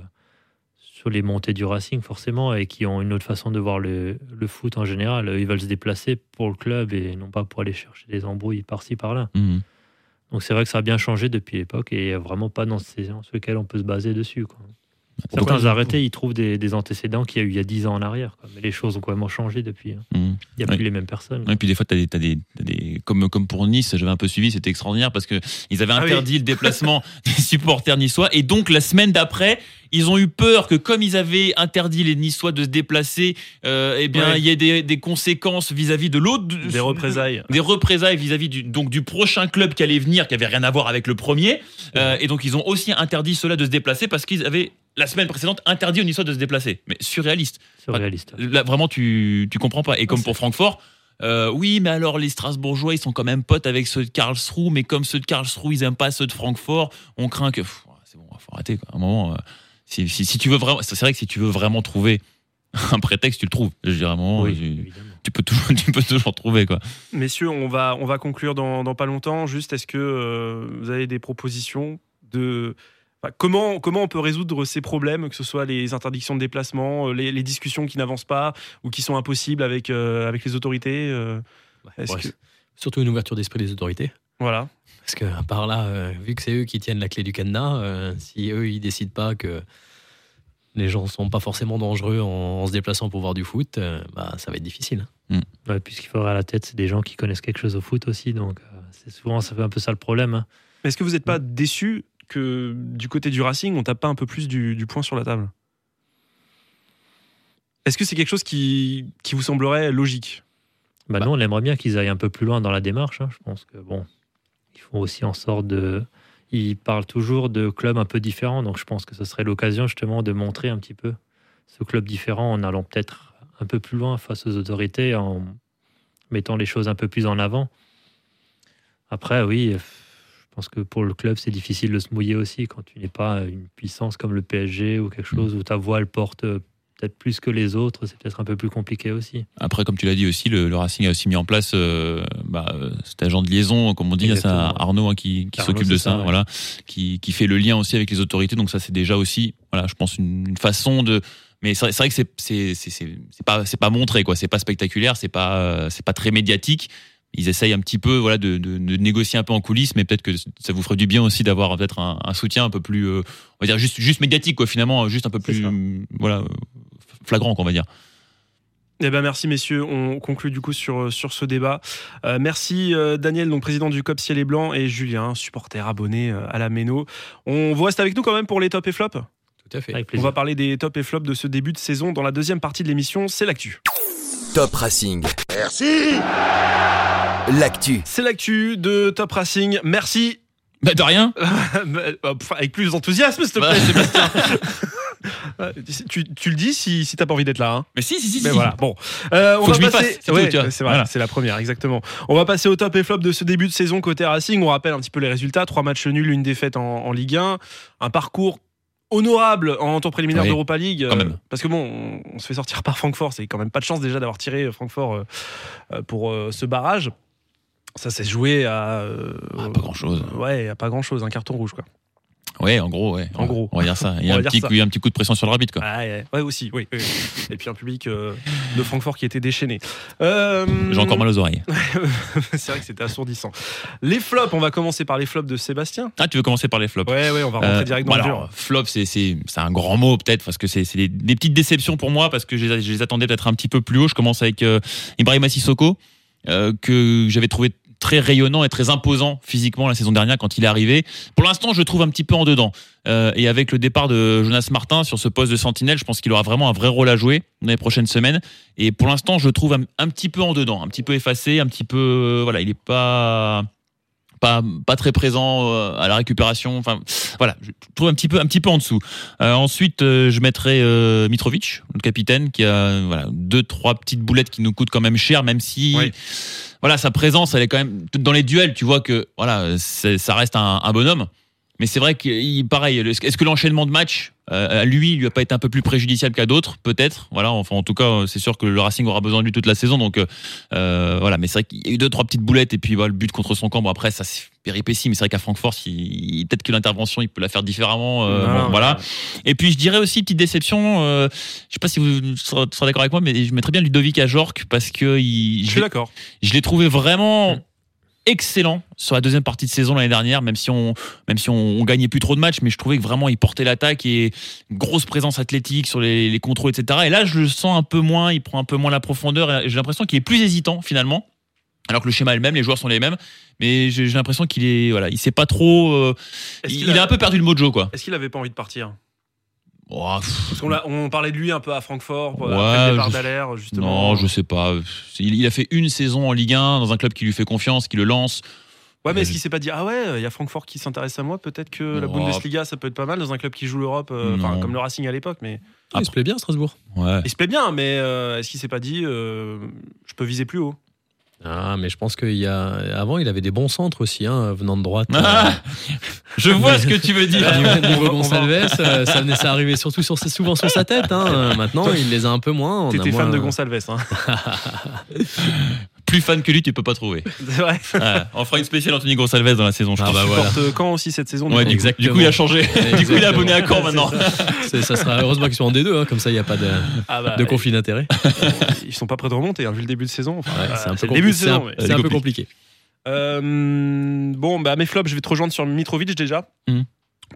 sur les montées du Racing forcément et qui ont une autre façon de voir le, le foot en général. Ils veulent se déplacer pour le club et non pas pour aller chercher des embrouilles par-ci par-là. Mhm. Donc c'est vrai que ça a bien changé depuis l'époque et il n'y a vraiment pas d'antécédents sur lesquels on peut se baser dessus. Quoi. Certains arrêtés, ils trouvent des, des antécédents qu'il y a eu il y a 10 ans en arrière. quoi. Mais les choses ont complètement changé depuis. hein. Mhm. Il n'y a Ouais. plus les mêmes personnes. Et puis des fois, t'as des, des, des, comme, comme pour Nice, j'avais un peu suivi, c'était extraordinaire parce que ils avaient Ah oui. interdit le déplacement des supporters niçois et donc la semaine d'après, ils ont eu peur que comme ils avaient interdit les Niçois de se déplacer, euh, eh bien Ouais. il y ait des, des conséquences vis-à-vis de l'autre, Des représailles. des représailles vis-à-vis du, donc du prochain club qui allait venir, qui avait rien à voir avec le premier, Euh, et donc ils ont aussi interdit cela de se déplacer parce qu'ils avaient la semaine précédente interdit aux Niçois de se déplacer. Mais surréaliste. Surréaliste. Là, vraiment, tu, tu comprends pas. Et comme pour Francfort, euh, oui, mais alors les Strasbourgeois, ils sont quand même potes avec ceux de Karlsruhe, mais comme ceux de Karlsruhe, ils aiment pas ceux de Francfort, on craint que. C'est bon, faut arrêter. Quoi. À un moment, euh, si, si, si tu veux vraiment, c'est vrai que si tu veux vraiment trouver un prétexte, tu le trouves. Je dirais moment, Oui, tu, peux toujours, tu peux toujours trouver quoi. Messieurs, on va, on va conclure dans, dans pas longtemps. Juste, est-ce que euh, vous avez des propositions de. enfin, comment, comment on peut résoudre ces problèmes, que ce soit les interdictions de déplacement, euh, les, les discussions qui n'avancent pas ou qui sont impossibles avec, euh, avec les autorités euh, ouais, Est-ce ouais, que- surtout une ouverture d'esprit des autorités. Voilà. Parce que par là, euh, vu que c'est eux qui tiennent la clé du cadenas, euh, si eux ils décident pas que les gens sont pas forcément dangereux en, en se déplaçant pour voir du foot, euh, bah, ça va être difficile. Ouais, puis ce qu'il faudra à la tête, c'est des gens qui connaissent quelque chose au foot aussi. Donc, euh, c'est souvent, ça fait un peu ça le problème. hein. Est-ce que vous n'êtes pas déçu que du côté du Racing, on tape pas un peu plus du, du point sur la table? Est-ce que c'est quelque chose qui, qui vous semblerait logique? Bah, Bah. nous, on aimerait bien qu'ils aillent un peu plus loin dans la démarche. hein. Je pense que bon, ils font aussi en sorte de. Ils parlent toujours de clubs un peu différents, donc je pense que ce serait l'occasion justement de montrer un petit peu ce club différent en allant peut-être un peu plus loin face aux autorités, en mettant les choses un peu plus en avant. Après, oui, je pense que pour le club, c'est difficile de se mouiller aussi quand tu n'es pas une puissance comme le PSG ou quelque chose où ta voix elle porte peut-être plus que les autres. C'est peut-être un peu plus compliqué aussi. Après, comme tu l'as dit aussi, le, le Racing a aussi mis en place euh, bah, cet agent de liaison, comme on dit, c'est. Arnaud hein, qui, s'occupe de ça, ça, ouais. voilà, qui, qui fait le lien aussi avec les autorités. Donc ça, c'est déjà aussi, voilà, je pense une, une façon de. Mais c'est vrai- que c'est pas pas montré quoi, c'est pas spectaculaire, c'est pas euh, c'est pas très médiatique. Ils essayent un petit peu voilà de, de, de négocier un peu en coulisses, mais peut-être que ça vous ferait du bien aussi d'avoir peut-être un, un soutien un peu plus, euh, on va dire juste juste médiatique quoi, finalement, juste un peu plus voilà flagrant qu'on va dire. Eh ben merci messieurs, on conclut du coup sur, sur ce débat. Euh, merci euh, Daniel, donc président du COP Ciel et Blanc, et Julien, supporter abonné euh, à la Méno. On vous reste avec nous quand même pour les tops et flops Tout à fait. Avec On plaisir. va parler des tops et flops de ce début de saison dans la deuxième partie de l'émission, c'est l'actu. Top Racing. Merci L'actu. C'est l'actu de Top Racing, merci Bah de rien. Euh, pff, Avec plus d'enthousiasme, s'il te Bah, plaît, Sébastien. Euh, tu, tu le dis si, si t'as pas envie d'être là. Hein. Mais si si si. Mais si. voilà, bon. Euh, on Faut va que passer. c'est Ouais, Voilà. la première, exactement. On va passer au top et flop de ce début de saison côté Racing. On rappelle un petit peu les résultats trois matchs nuls, une défaite en, en Ligue 1, un parcours honorable en tour préliminaire Oui, d'Europa League. euh, parce que bon, on, on se fait sortir par Francfort. C'est quand même pas de chance déjà d'avoir tiré Francfort euh, pour ce barrage. Ça s'est joué à. Ah, pas grand-chose. Ouais, à pas grand chose, un carton rouge quoi. Ouais, en gros, ouais. En gros. On va dire ça. Il y a un petit, coup, un petit de pression sur le rabbit, quoi. Ouais, ouais, ouais, aussi, oui. Et puis un public euh, de Francfort qui était déchaîné. Euh, J'ai encore mal aux oreilles. c'est vrai que c'était assourdissant. Les flops, on va commencer par les flops de Sébastien. Ah, tu veux commencer par les flops Ouais, ouais, on va rentrer Euh, direct dans le alors, dur. flop, c'est un grand mot peut-être parce que c'est des, des petites déceptions pour moi parce que je les, je les attendais peut-être un petit peu plus haut. Je commence avec euh, Ibrahima Sissoko euh, que j'avais trouvé très rayonnant et très imposant physiquement la saison dernière quand il est arrivé. Pour l'instant, je le trouve un petit peu en dedans. Euh, et avec le départ de Jonas Martin sur ce poste de sentinelle, je pense qu'il aura vraiment un vrai rôle à jouer dans les prochaines semaines. Et pour l'instant, je le trouve un, un petit peu en dedans, un petit peu effacé, un petit peu euh, voilà, il est pas pas pas très présent euh, à la récupération. Enfin voilà, je trouve un petit peu un petit peu en dessous. Euh, ensuite, euh, je mettrai euh, Mitrovic, le capitaine, qui a voilà deux trois petites boulettes qui nous coûtent quand même cher, même si Oui. voilà sa présence, elle est quand même dans les duels. Tu vois que voilà, ça reste un, un bonhomme. Mais c'est vrai qu'il pareil. Est-ce que l'enchaînement de matchs euh, à lui, il lui a pas été un peu plus préjudiciable qu'à d'autres, peut-être. Voilà. Enfin, en tout cas, c'est sûr que le Racing aura besoin de lui toute la saison. Donc euh, euh, voilà. Mais c'est vrai qu'il y a eu deux trois petites boulettes et puis voilà, le but contre son camp. Bon, après, ça c'est péripétie. Mais c'est vrai qu'à Francfort, il- peut-être que l'intervention, il peut la faire différemment. euh, Non, bon, non, voilà. Et puis je dirais aussi petite déception. euh, je sais pas si vous serez serez d'accord avec moi, mais je mettrais bien Ludovic à Jorque parce que il, Je suis l'ai- d'accord. je l'ai trouvé vraiment Mm. Excellent sur la deuxième partie de saison l'année dernière, même si on même si on, on gagnait plus trop de matchs, mais je trouvais que vraiment il portait l'attaque et une grosse présence athlétique sur les, les contrôles, etc. Et là, je le sens un peu moins, il prend un peu moins la profondeur. et J'ai l'impression qu'il est plus hésitant finalement. Alors que le schéma est le même, les joueurs sont les mêmes, mais j'ai l'impression qu'il est voilà, il sait pas trop. euh, il, il a- a un peu perdu le mojo quoi. Est-ce qu'il avait pas envie de partir? Oh, Parce on parlait de lui un peu à Francfort, Ouais, après le départ je- d'Alaire, justement. Non, je sais pas. Il, il a fait une saison en Ligue 1 dans un club qui lui fait confiance, qui le lance. Ouais, mais est-ce Euh, qu'il s'est pas dit ah ouais, il y a Francfort qui s'intéresse à moi, peut-être que la. Bundesliga ça peut être pas mal dans un club qui joue l'Europe, euh, comme le Racing à l'époque, mais Ah, il se plaît bien, Strasbourg. Ouais. il se plaît bien, mais euh, est-ce qu'il s'est pas dit euh, je peux viser plus haut? Ah, mais je pense qu'il y a. Avant, il avait des bons centres aussi, hein, venant de droite. Ah, je vois ce que tu veux dire. Va- Gonçalves, euh, ça venait ça arrivait surtout sur, souvent sur sa tête. hein. Euh, Maintenant, il les a un peu moins. T'étais fan moins- de Gonçalves, hein Plus fan que lui, tu peux pas trouver. C'est vrai. Ouais, on fera une spéciale Anthony Gonçalves dans la saison, je Ah pense. bah voilà. Porte quand aussi cette saison du Ouais, coup exact. Du coup, il a changé. Du coup, il est abonné à Caen maintenant. Ça sera heureusement qu'ils sont en D2, hein, comme ça, il n'y a pas de, Ah bah, de conflit d'intérêt. Ils sont pas prêts de remonter, hein, vu le début de saison. Enfin, Ouais, euh, c'est un peu le début de compli- c'est saison. un- mais- C'est un peu compliqué. Euh, bon, bah mes flops, je vais te rejoindre sur Mitrovic déjà. Mhm.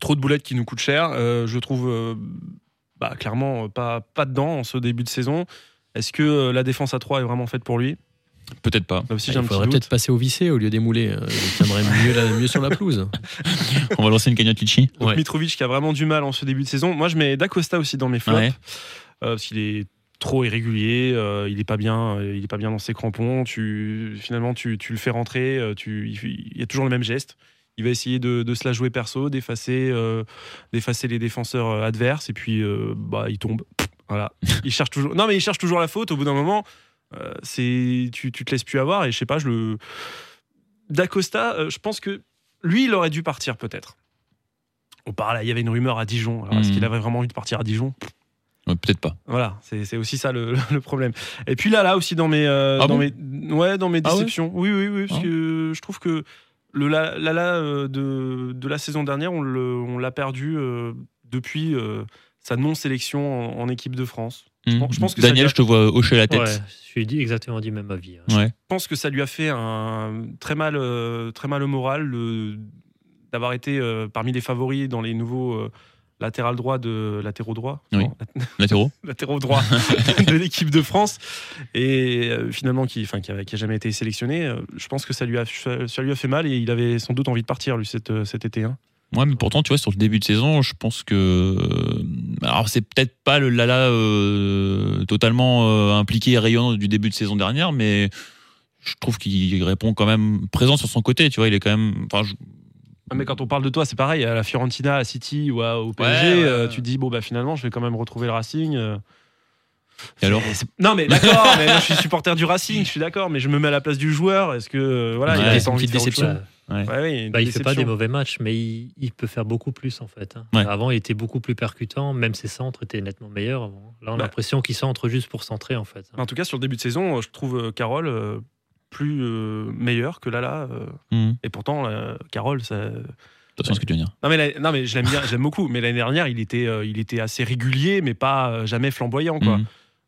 Trop de boulettes qui nous coûtent cher. Euh, je trouve euh, bah, clairement pas, pas dedans en ce début de saison. Est-ce que euh, la défense à 3 est vraiment faite pour lui? Peut-être pas. Là aussi, j'ai un il faudrait peut-être passer au vissé au lieu des moulets. euh, Il tiendrait mieux, la- mieux sur la pelouse. On va lancer une cagnotte Litchi. Ouais. Mitrovic qui a vraiment du mal en ce début de saison. Moi, je mets Dacosta aussi dans mes flops Ouais. euh, parce qu'il est trop irrégulier. euh, il est pas bien. euh, il est pas bien dans ses crampons. Tu finalement, tu, tu le fais rentrer. euh, tu, il, y a toujours le même geste. Il va essayer de, de se la jouer perso, d'effacer, euh, d'effacer les défenseurs euh, adverses et puis euh, bah il tombe. Voilà. Il cherche toujours. Non mais il cherche toujours la faute. Au bout d'un moment, euh, c'est tu, tu te laisses plus avoir et je sais pas. Je le Dacosta, euh, je pense que lui, il aurait dû partir peut-être. On parlait, il y avait une rumeur à Dijon. Alors, est-ce Mhm. qu'il avait vraiment envie de partir à Dijon? Ouais, Peut-être pas. Voilà, c'est aussi ça le, le problème. Et puis là, là aussi dans mes, euh, Ah dans bon? mes, ouais, dans mes Ah ouais? déceptions. oui, oui, oui, parce Ah. que je trouve que le la la, la, de, de la saison dernière, on l'a perdu depuis sa non-sélection en, en équipe de France. Je pense- je pense que ça Daniel, a- je te vois hocher la tête. Ouais, je suis dit exactement du même avis. hein. Ouais. Je pense que ça lui a fait un très mal, euh, très mal au moral le- d'avoir été euh, parmi les favoris dans les nouveaux euh, latéral droit de latéraux Oui. Non, Latéraux latéraux droits de l'équipe de France et euh, finalement qui, enfin, qui, a, qui a jamais été sélectionné. euh, je pense que ça lui a, ça lui a fait mal et il avait sans doute envie de partir lui cet, cet été. hein. Ouais, mais pourtant, tu vois, sur le début de saison, je pense que. euh, Alors, c'est peut-être pas le Lala euh, totalement euh, impliqué et rayonnant du début de saison dernière, mais je trouve qu'il répond quand même présent sur son côté, tu vois, il est quand même. Enfin, je- Ah, Mais quand on parle de toi, c'est pareil. À la Fiorentina, à City ou à- au PSG, Ouais, ouais, euh, ouais. tu te dis bon bah finalement, je vais quand même retrouver le Racing. euh. Et alors Non mais d'accord, je suis supporter du Racing, je suis d'accord, mais je me mets à la place du joueur. Est-ce que voilà, il a une envie de petite déception. Chose Ouais. Ouais, oui, une Bah, il fait pas des mauvais matchs, mais il, il peut faire beaucoup plus en fait. hein. Ouais. Avant, il était beaucoup plus percutant, même ses centres étaient nettement meilleurs. avant. Là, on a Bah. l'impression qu'il centre juste pour centrer en fait. hein. En tout cas, sur le début de saison, je trouve euh, Carole euh, plus euh, meilleur que Lala. euh, Hum, et pourtant, euh, Carole, ça. attention à ce que tu veux dire. Non mais, la- non mais je l'aime bien, je l'aime beaucoup. Mais l'année dernière, il était, euh, il était assez régulier, mais pas euh, jamais flamboyant quoi. Hum.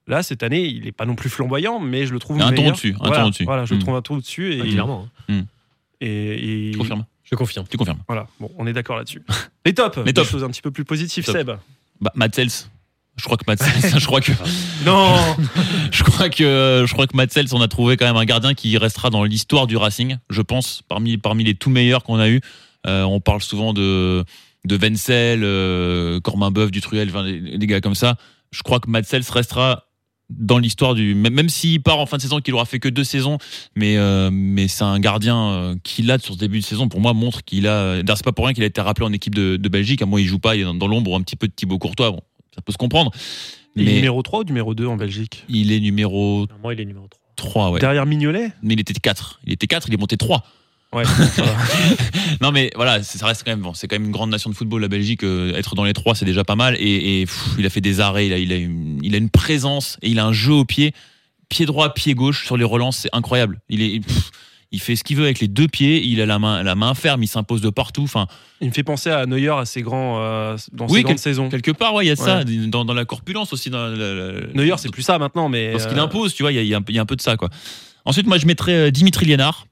Là, cette année, il n'est pas non plus flamboyant, mais je le trouve Un ton meilleur. au-dessus, un voilà, ton au-dessus. Voilà, je le Mm. trouve un ton au-dessus et, Ah, clairement. hein. Et, et- Tu confirmes Je confirme. Tu confirmes. voilà. Bon, on est d'accord là-dessus. Les tops, Les des tops. choses un petit peu plus positives, Top. Seb. Bah, Matt Sells. Je crois que Matt Sells, je crois que, Non. je crois que, je crois que Matt Sells, on a trouvé quand même un gardien qui restera dans l'histoire du Racing, je pense, parmi, parmi les tout meilleurs qu'on a eu. Euh, on parle souvent de, de Wenzel, euh, Cormin Boeuf, Dutruel, enfin, des, des gars comme ça. Je crois que Matt Sells restera dans l'histoire du. Même, même s'il part en fin de saison, qu'il aura fait que deux saisons, mais, euh, mais c'est un gardien euh, qui, là, sur ce début de saison, pour moi, montre qu'il a. D'ailleurs, c'est pas pour rien qu'il a été rappelé en équipe de, de Belgique. À moi, il joue pas, il est dans, dans l'ombre un petit peu de Thibaut Courtois. Bon, ça peut se comprendre. Il est numéro 3 ou numéro 2 en Belgique? Il est numéro Moi, il est numéro 3. 3, ouais. Derrière Mignolet? Mais il était 4. Il était 4, il est monté 3. Ouais. Non, mais voilà, c'est- ça reste quand même bon. C'est quand même une grande nation de football, la Belgique. euh, être dans les 3, c'est déjà pas mal. Et, et, pff, il a fait des arrêts, il a, il, a une, il a une présence et il a un jeu au pied. Pied droit, pied gauche sur les relances, c'est incroyable. Il, est, pff, il fait ce qu'il veut avec les deux pieds. Il a la main, la main ferme, il s'impose de partout. Enfin, Il me fait penser à Neuer à ses grands, euh, dans Oui, ses saisons. quelque part, ouais, il y a ça. Dans, dans la corpulence aussi. Dans la- Neuer, c'est plus ça maintenant, mais. Parce qu'il euh, impose, tu vois, il y a, y un peu- il y a un peu de ça, quoi. Ensuite, moi, je mettrais euh, Dimitri Liénard.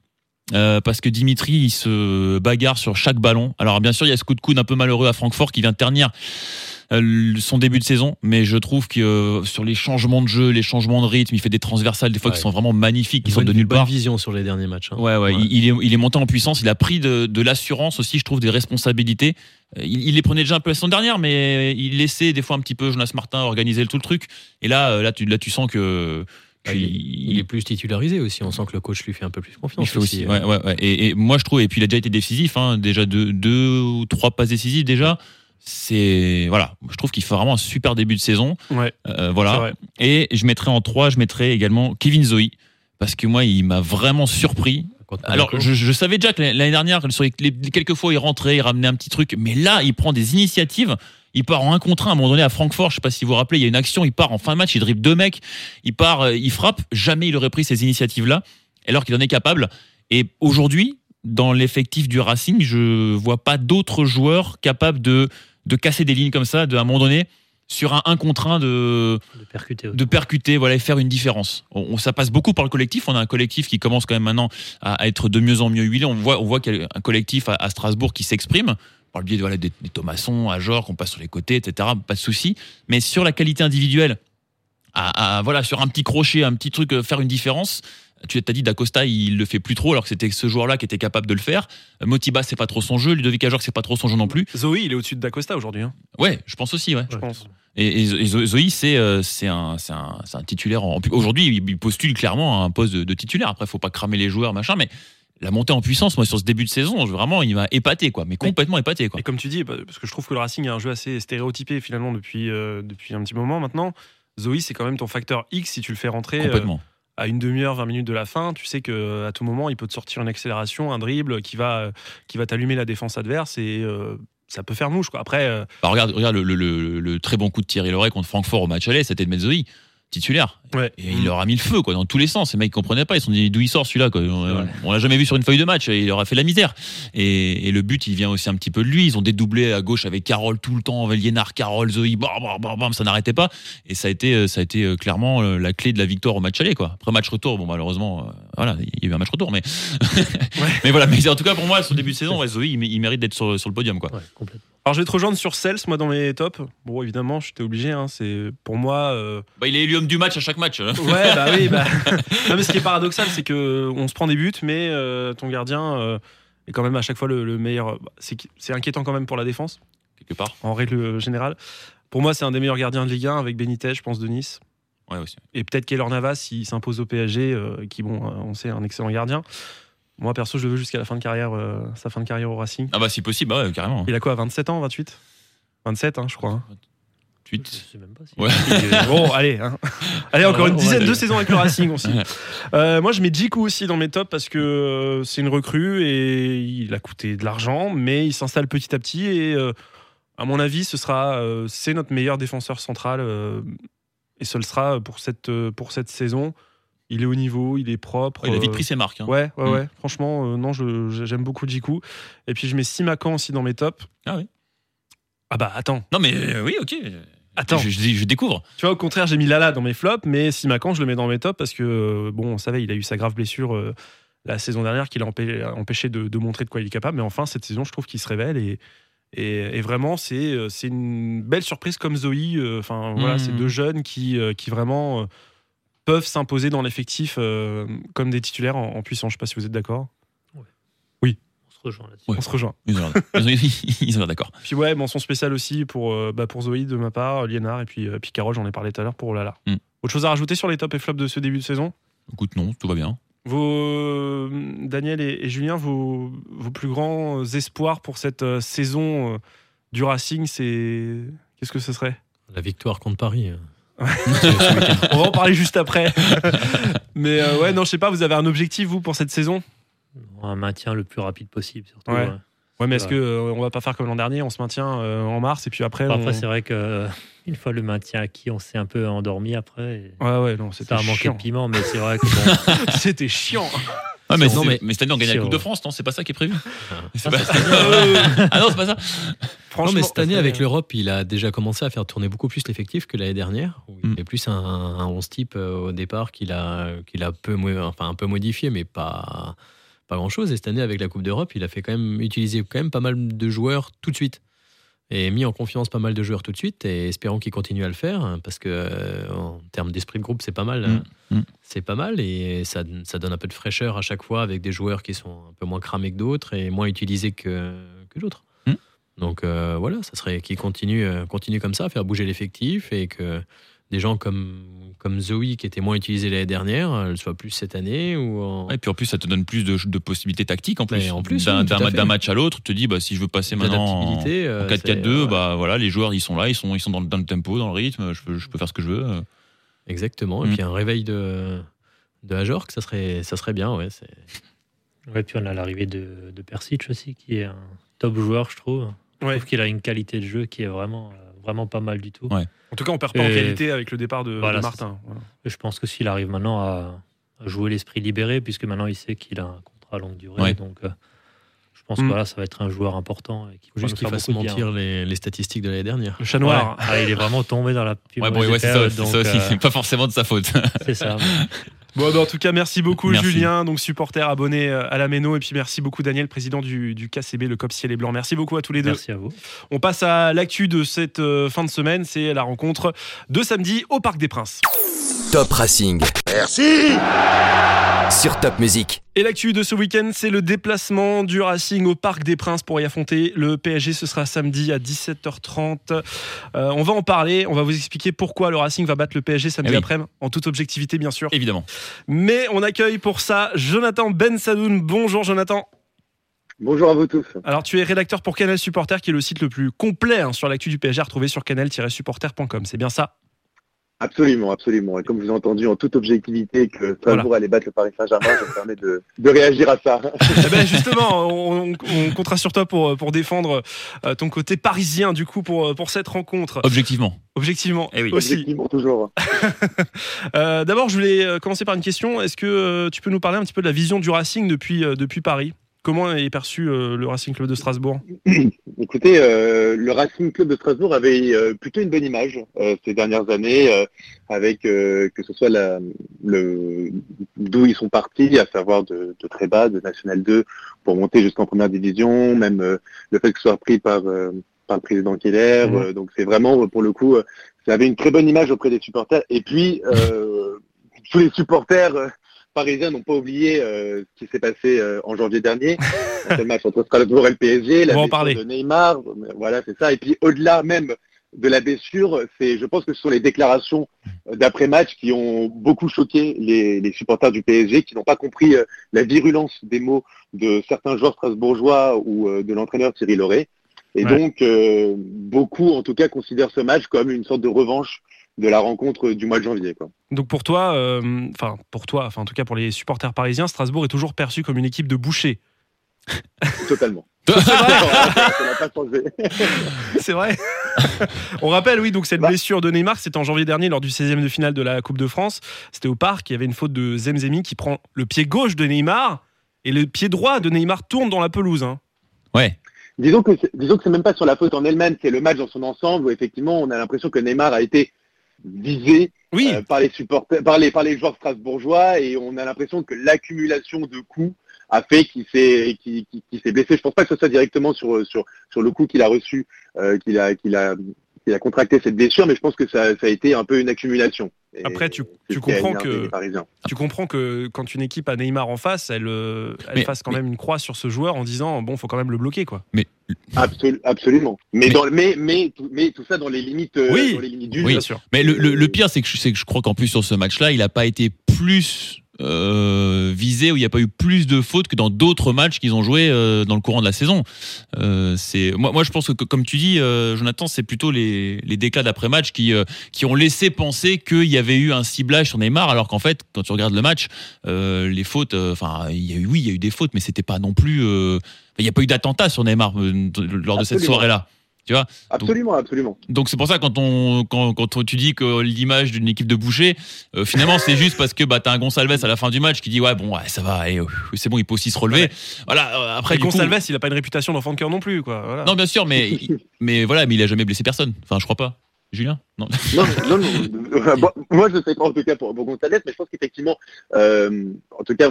euh, parce que Dimitri, il se bagarre sur chaque ballon. Alors, bien sûr, il y a ce coup de coude un peu malheureux à Francfort qui vient de ternir son début de saison, mais je trouve que euh, sur les changements de jeu, les changements de rythme, il fait des transversales des fois qui sont vraiment magnifiques, qui sortent de nulle part. vision sur les derniers matchs. hein. Ouais, ouais, Ouais. Il, il est, il est monté en puissance, il a pris de, de l'assurance aussi, je trouve, des responsabilités. Euh, Il, il les prenait déjà un peu la saison dernière, mais il laissait des fois un petit peu Jonas Martin organiser tout le truc. Et là, euh, là, tu, là, tu sens que. Ah, il, il est plus titularisé aussi. On sent que le coach lui fait un peu plus confiance. il fait aussi. euh. Ouais, ouais, ouais. Et, et moi, je trouve, et puis il a déjà été décisif, hein, déjà deux, deux ou trois passes décisives déjà. C'est voilà, je trouve qu'il fait vraiment un super début de saison. Ouais, Euh, voilà. Et je mettrai en trois, je mettrai également Kevin Zoe parce que moi, il m'a vraiment surpris. Alors, je, je savais déjà que l'année dernière, sur les, les- les quelques fois, il rentrait, il ramenait un petit truc, mais là, il prend des initiatives. Il part en un contre un à un moment donné à Francfort. Je sais pas si vous vous rappelez, il y a une action, il part en fin de match, il dribble deux mecs, il part, euh, il frappe. Jamais il aurait pris ces initiatives-là, alors qu'il en est capable. Et aujourd'hui, dans l'effectif du Racing, je vois pas d'autres joueurs capables de, de casser des lignes comme ça, de, à un moment donné, sur un 1 contre 1 de, De percuter. de percuter, voilà, et faire une différence. On, on- ça passe beaucoup par le collectif. On a un collectif qui commence quand même maintenant à, à être de mieux en mieux huilé. On voit, on voit qu'il y a un collectif à, à Strasbourg qui s'exprime. par le biais de, voilà, des, des Thomasson, Ajor, qu'on passe sur les côtés, etc. Pas de souci. Mais sur la qualité individuelle, à, à- voilà, sur un petit crochet, un petit truc, euh, faire une différence. Tu as dit d'Acosta, il le fait plus trop, alors que c'était ce joueur-là qui était capable de le faire. Euh, Motiba, c'est pas trop son jeu. Ludovic Ajor, c'est pas trop son jeu non plus. Zoé, il est au-dessus de D'Acosta aujourd'hui. hein. Ouais, je pense aussi, ouais. Je pense. Et, et et Zo- Zoé, c'est euh, c'est un, c'est un, c'est un titulaire. En, aujourd'hui, il, postule clairement à un poste de, de titulaire. Après, faut pas cramer les joueurs, machin, mais la montée en puissance, moi, sur ce début de saison, vraiment, il m'a épaté, quoi. Mais complètement épaté, quoi. Et comme tu dis, bah, parce que je trouve que le Racing a un jeu assez stéréotypé finalement depuis, euh, depuis un petit moment maintenant. Zoé, c'est quand même ton facteur X si tu le fais rentrer euh, Complètement. À une demi-heure, 20 minutes de la fin. Tu sais que à tout moment, il peut te sortir une accélération, un dribble qui va, euh, qui va t'allumer la défense adverse et euh, ça peut faire mouche. Quoi. Après, euh, Bah, regarde, regarde le, très bon coup de Thierry Loret contre Francfort au match aller, c'était de Zoé titulaire. ouais. Et il leur a mis le feu, quoi, dans tous les sens. Ces mecs comprenaient pas. Ils se sont dit d'où il sort celui-là. On, l'a jamais vu sur une feuille de match. Et il leur a fait la misère. Et, et le but, il vient aussi un petit peu de lui. Ils ont dédoublé à gauche avec Carole tout le temps, Liénard, Carole, Zoé, ça n'arrêtait pas. Et ça a été, euh, ça a été euh, clairement euh, la clé de la victoire au match aller, quoi. Après match retour, bon, malheureusement, voilà, il y a eu un match retour, mais, mais voilà. Mais en tout cas, pour moi, sur le début de saison, ouais, Zoé, il, mé- il mérite d'être sur, sur le podium, quoi. Ouais, complètement. Alors je vais te rejoindre sur Cels, moi dans mes tops. Bon, évidemment, j'étais obligé. hein, c'est pour moi. euh, Bah, il est élu homme du match à chaque match. hein. Ouais, bah oui. Bah... non, mais ce qui est paradoxal, c'est que on se prend des buts, mais euh, ton gardien euh, est quand même à chaque fois le, le meilleur. bah, C'est c'est inquiétant quand même pour la défense, Quelque part. en règle générale. Pour moi, c'est un des meilleurs gardiens de Ligue 1 avec Benitez, je pense, de Nice. Ouais, aussi. Et peut-être Keylor Navas s'il s'impose au PSG, euh, qui, bon, euh, on sait, un excellent gardien. Moi, perso, je le veux jusqu'à la fin de carrière, euh, sa fin de carrière au Racing. Ah, bah, si possible, bah ouais, carrément. Il a quoi, 27 ans, 28 27, hein, je crois. hein. Je Tweet. sais même pas si- Ouais. Bon, allez, hein. allez, encore Ouais, une dizaine de saisons avec le Racing aussi. Euh, moi, je mets Jiku aussi dans mes tops parce que c'est une recrue et il a coûté de l'argent, mais il s'installe petit à petit et euh, à mon avis, ce sera euh, c'est notre meilleur défenseur central euh, et ce le sera pour cette euh, pour cette saison. Il est au niveau, il est propre. Il a vite euh, pris ses marques. hein. Ouais, ouais, Mm. ouais. Franchement, euh, non, j'aime beaucoup Jiku. Et puis je mets Simakan aussi dans mes tops. Ah oui. Ah bah attends, Non, mais euh, oui, ok. attends. Je, je- je découvre. Tu vois, au contraire, j'ai mis Lala dans mes flops, mais Simakan, je le mets dans mes tops parce que, euh, bon, on savait, il a eu sa grave blessure euh, la saison dernière qui l'a empê- empêché de, de montrer de quoi il est capable. Mais enfin, cette saison, je trouve qu'il se révèle et, et, et vraiment, c'est euh, c'est une belle surprise comme Zoé. euh, Enfin, voilà, c'est deux jeunes qui, euh, qui vraiment peuvent s'imposer dans l'effectif euh, comme des titulaires en, en puissance. Je sais pas si vous êtes d'accord. On se rejoint là-dessus. Ouais. On se rejoint. Ils ont ils ont- ils ont l'air d'accord. Puis ouais, mention spéciale aussi pour, euh, bah, pour Zoé de ma part, Liénard et puis, euh, puis Carole, j'en ai parlé tout à l'heure pour Lala. Mm. Autre chose à rajouter sur les tops et flops de ce début de saison? Écoute, non, tout va bien. Vos, euh, Daniel et, et Julien, vos, vos plus grands espoirs pour cette euh, saison euh, du Racing, c'est. Qu'est-ce que ce serait? La victoire contre Paris. euh. On va en parler juste après. Mais euh, ouais, non, je sais pas, vous avez un objectif, vous, pour cette saison? Un maintien le plus rapide possible, surtout. Ouais. ouais. Ouais, mais est-ce que euh, on va pas faire comme l'an dernier On se maintient euh, en mars et puis après. Après, on- c'est vrai que euh, une fois le maintien acquis, on s'est un peu endormi après. et Ouais, ouais, non, c'était Ça a manqué de piment, mais c'est vrai que bon, C'était chiant. Ah, mais, Non, c'est- mais- mais cette année, on gagne la c'est Coupe de. France, non C'est pas ça qui est prévu C'est Ah, pas- ça serait bien. Ah non, c'est pas ça Franchement, non, mais cette année, avec l'Europe, il a déjà commencé à faire tourner beaucoup plus l'effectif que l'année dernière. Où il Mm. avait plus un, un 11 type euh, au départ qu'il a, qu'il a peu, enfin, un peu modifié, mais pas, pas grand-chose. Et cette année, avec la Coupe d'Europe, il a fait quand même utiliser quand même pas mal de joueurs tout de suite. Et mis en confiance pas mal de joueurs tout de suite. Et espérons qu'il continue à le faire, hein, parce que euh, en termes d'esprit de groupe, c'est pas mal. Mm. hein. Mm. C'est pas mal et ça, ça donne un peu de fraîcheur à chaque fois avec des joueurs qui sont un peu moins cramés que d'autres et moins utilisés que, que d'autres. Mm. Donc euh, voilà, ça serait qu'il continue, euh, continue comme ça, à faire bouger l'effectif et que des gens comme, comme Zoe, qui était moins utilisée l'année dernière, elle soit plus cette année. Ou en- Et puis en plus, ça te donne plus de, de possibilités tactiques en plus. Mais en plus, d'un oui, match à l'autre, tu te dis, bah, si je veux passer maintenant en, euh, en c'est- 4-4-2, ouais. bah voilà, les joueurs ils sont là, ils sont, ils sont dans, le- dans le tempo, dans le rythme, je peux, je peux faire ce que je veux. euh. Exactement. Et Mm. puis un réveil de, de Ajorc, ça serait, ça serait bien. Ouais, c'est- Ouais, puis on a l'arrivée de, de Persic aussi, qui est un top joueur, je trouve. Je Ouais. trouve qu'il a une qualité de jeu qui est vraiment, euh, vraiment pas mal du tout. Ouais. En tout cas, on perd pas en qualité avec le départ de, Martin. Voilà. Je pense que s'il arrive maintenant à, à jouer l'esprit libéré, puisque maintenant il sait qu'il a un contrat à longue durée, Ouais. donc euh, je pense Mm. que voilà, ça va être un joueur important. Et qui juste qu'il fasse mentir les, les statistiques de l'année dernière. Le chat noir. Ah, il est vraiment tombé dans la plus Ouais, bon, c'est ça, donc, ça aussi, euh, c'est pas forcément de sa faute. c'est ça. Bon, bah, en tout cas, merci beaucoup Merci. Julien, donc supporter abonné euh, à la Méno, et puis merci beaucoup Daniel, président du, du KCB, le COP Ciel et Blanc. Merci beaucoup à tous les deux. Merci à vous. On passe à l'actu de cette euh, fin de semaine, c'est la rencontre de samedi au Parc des Princes. Top Racing. Merci Sur Top Music. Et l'actu de ce week-end, c'est le déplacement du Racing au Parc des Princes pour y affronter le PSG. Ce sera samedi à 17h30. Euh, on va en parler, on va vous expliquer pourquoi le Racing va battre le PSG samedi Eh oui. après-midi, en toute objectivité bien sûr. Évidemment. Mais on accueille pour ça Jonathan Ben Sadoun. Bonjour Jonathan. Bonjour à vous tous. Alors tu es rédacteur pour Canal Supporter, qui est le site le plus complet hein, sur l'actu du PSG, à retrouver sur canal-supporter.com. C'est bien ça? Absolument, absolument. Et comme je vous ai entendu en toute objectivité que Strasbourg allait battre le Paris Saint-Germain, je me permets de, de réagir à ça. Eh ben, justement, on, on- comptera sur toi pour, pour défendre euh, ton côté parisien, du coup, pour, pour cette rencontre. Objectivement. Objectivement, Eh oui. aussi. Objectivement, toujours. Euh, D'abord, je voulais euh, commencer par une question. Est-ce que tu peux nous parler un petit peu de la vision du Racing depuis, depuis Paris? Comment est perçu euh, le Racing Club de Strasbourg Écoutez, euh, le Racing Club de Strasbourg avait euh, plutôt une bonne image ces dernières années, avec que ce soit la, le d'où ils sont partis, à savoir de, de très bas, de National 2, pour monter jusqu'en première division, même le fait que ce soit repris par par le président Keller. Mhm. donc c'est vraiment pour le coup, ça avait une très bonne image auprès des supporters. Et puis euh, tous les supporters. Euh, Parisiens n'ont pas oublié euh, ce qui s'est passé euh, en janvier dernier, le match entre Strasbourg et le PSG, la blessure de Neymar, voilà, c'est ça. Et puis au-delà même de la blessure, c'est, je pense que ce sont les déclarations euh, d'après-match qui ont beaucoup choqué les, les supporters du PSG, qui n'ont pas compris euh, la virulence des mots de certains joueurs strasbourgeois ou euh, de l'entraîneur Thierry Lauré. Et Ouais. donc, euh, beaucoup, en tout cas, considèrent ce match comme une sorte de revanche de la rencontre du mois de janvier. Quoi. Donc pour toi, euh, enfin pour toi, enfin en tout cas pour les supporters parisiens, Strasbourg est toujours perçu comme une équipe de bouchers. Totalement. C'est vrai. On rappelle, oui, donc cette Bah. blessure de Neymar, c'était en janvier dernier lors du 16e de finale de la Coupe de France. C'était au parc, il y avait une faute de Zemzemi qui prend le pied gauche de Neymar et le pied droit de Neymar tourne dans la pelouse. hein. Ouais. Disons que c'est- disons que c'est même pas sur la faute en elle-même, c'est le match dans son ensemble où effectivement on a l'impression que Neymar a été visé Oui, euh, par les supporters, par les par les joueurs strasbourgeois et on a l'impression que l'accumulation de coups a fait qu'il s'est blessé. Je pense pas que ce soit directement sur sur sur le coup qu'il a reçu, euh, qu'il a qu'il a qu'il a contracté cette blessure, mais je pense que ça, ça a été un peu une accumulation. Après, tu- comprends que- les Parisiens. tu comprends que quand une équipe a Neymar en face, elle, euh, elle Mais- fasse quand mais- même une croix sur ce joueur en disant bon, faut quand même le bloquer quoi. Absol- absolument. Mais, Mais- dans, mais, mais, tout, mais tout ça dans les limites, euh, Oui. dans les limites du Oui. jeu. Bien sûr. Mais le, le- le pire, c'est que, je- que je crois qu'en plus sur ce match-là, il n'a pas été plus euh, visé ou il n'y a pas eu plus de fautes que dans d'autres matchs qu'ils ont joués euh, dans le courant de la saison. Euh, c'est moi, moi, je pense que comme tu dis, euh, Jonathan, c'est plutôt les, les déclats d'après-match qui euh, qui ont laissé penser qu'il y avait eu un ciblage sur Neymar, alors qu'en fait, quand tu regardes le match, euh, les fautes, enfin, il y a eu oui, il y a eu des fautes, mais c'était pas non plus. euh, il n'y a pas eu d'attentat sur Neymar euh, lors de cette soirée-là. Tu vois Absolument, absolument. donc c'est pour ça quand on quand, quand tu dis que l'image d'une équipe de boucher, euh, finalement c'est juste parce que bah t'as un Gonçalves à la fin du match qui dit ouais bon ouais, ça va, allez, euh, c'est bon il peut aussi se relever. Ouais. Voilà euh, après coup- Gonçalves, il a pas une réputation d'enfant de cœur non plus quoi. Voilà. non bien sûr mais mais voilà mais il a jamais blessé personne. Enfin je crois pas. Julien? Non. Non, non, non. Bon, moi, je ne sais pas en tout cas pour, pour Gonzalez, mais je pense qu'effectivement, euh, en tout cas,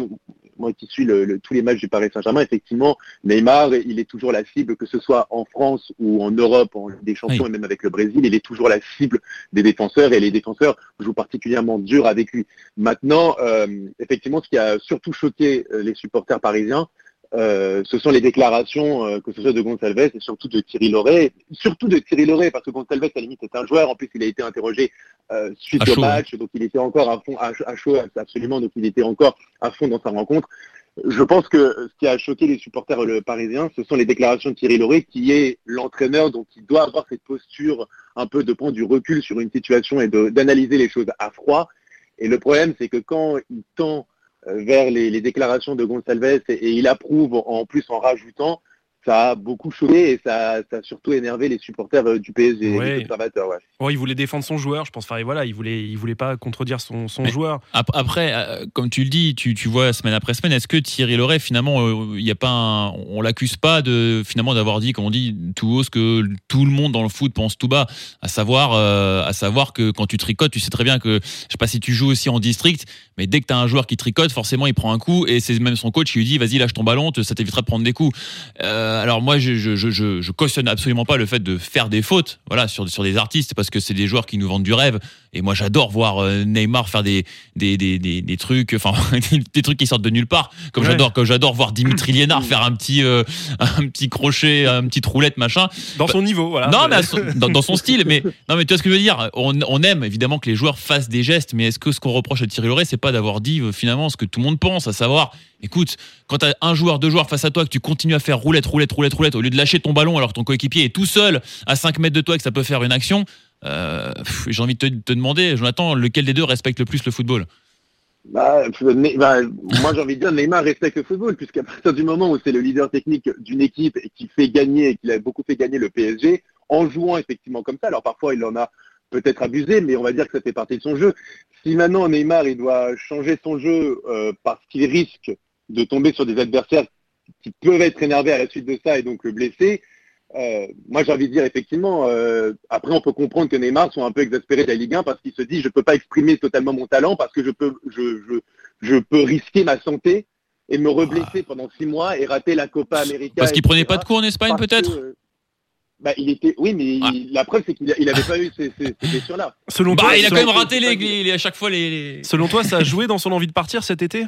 moi qui suis le, le- tous les matchs du Paris Saint-Germain, effectivement, Neymar, il est toujours la cible, que ce soit en France ou en Europe, en des Champions Oui. et même avec le Brésil, il est toujours la cible des défenseurs et les défenseurs jouent particulièrement dur avec lui. Maintenant, euh, effectivement, ce qui a surtout choqué euh, les supporters parisiens, euh, ce sont les déclarations, euh, que ce soit de Gonçalves et surtout de Thierry Loret, surtout de Thierry Loret, parce que Gonçalves, à la limite, est un joueur. En plus, il a été interrogé euh, suite À au chaud, match, donc il était encore à fond, à, à chaud, absolument, donc il était encore à fond dans sa rencontre. Je pense que ce qui a choqué les supporters parisiens, ce sont les déclarations de Thierry Loret, qui est l'entraîneur, donc il doit avoir cette posture un peu de prendre du recul sur une situation et d'analyser les choses à froid. Et le problème, c'est que quand il tend vers les, déclarations de Gonçalves et, et il approuve en plus en rajoutant, ça a beaucoup choqué et ça, ça a surtout énervé les supporters euh, du PSG, Ouais. les observateurs. Ouais. Oh, il voulait défendre son joueur, je pense. Enfin, et voilà, il voulait, il voulait pas contredire son, son joueur. Ap- Après, euh, comme tu le dis, tu, tu vois semaine après semaine, est-ce que Thierry Loret, finalement, euh, il y a pas un- on l'accuse pas de finalement d'avoir dit, comme on dit, tout haut ce que tout le monde dans le foot pense tout bas, à savoir, euh, à savoir que quand tu tricotes, tu sais très bien que, je sais pas si tu joues aussi en district, mais dès que tu as un joueur qui tricote, forcément il prend un coup et c'est même son coach qui lui dit, vas-y lâche ton ballon, te- ça t'évitera de prendre des coups. Euh, alors moi, je, je, je, je, je cautionne absolument pas le fait de faire des fautes, voilà, sur, sur des artistes parce que c'est des joueurs qui nous vendent du rêve. Et moi, j'adore voir euh, Neymar faire des des, des, des, des trucs, enfin des trucs qui sortent de nulle part. Comme Ouais. j'adore, comme j'adore voir Dimitri Liénard faire un petit euh, un petit crochet, un petit roulette machin. Dans son niveau, voilà. Non, mais son- dans, dans son style. Mais non, mais tu vois ce que je veux dire. On, on aime évidemment que les joueurs fassent des gestes, mais est-ce que ce qu'on reproche à Thierry Loret, c'est pas d'avoir dit euh, finalement ce que tout le monde pense, à savoir, écoute, quand t'as un joueur, deux joueurs face à toi, que tu continues à faire roulette, roulette, roulette, roulette, au lieu de lâcher ton ballon alors que ton coéquipier est tout seul à 5 mètres de toi et que ça peut faire une action. euh, J'ai envie de te, demander, Jonathan, lequel des deux respecte le plus le football? Bah, Ne- bah, moi, j'ai envie de dire, Neymar respecte le football, puisqu'à partir du moment où c'est le leader technique d'une équipe et qui fait gagner, et qu'il a beaucoup fait gagner le PSG, en jouant effectivement comme ça, alors parfois il en a peut-être abusé, mais on va dire que ça fait partie de son jeu. Si maintenant Neymar, il doit changer son jeu euh, parce qu'il risque de tomber sur des adversaires qui peuvent être énervés à la suite de ça et donc le blesser, euh, moi j'ai envie de dire effectivement, euh, après on peut comprendre que Neymar soit un peu exaspéré de la Ligue 1 parce qu'il se dit je peux pas exprimer totalement mon talent parce que je peux, je, je, je peux risquer ma santé et me reblesser pendant six mois et rater la Copa América. Parce qu'il prenait pas de cours en Espagne, peut-être que, euh, bah, il était, oui, mais Ah. il- la preuve c'est qu'il a- il avait pas eu ces, ces, ces blessures-là. Selon Bah, toi, il a quand même raté les, pas les- les- à chaque fois les. les- selon toi, ça a joué dans son envie de partir cet été?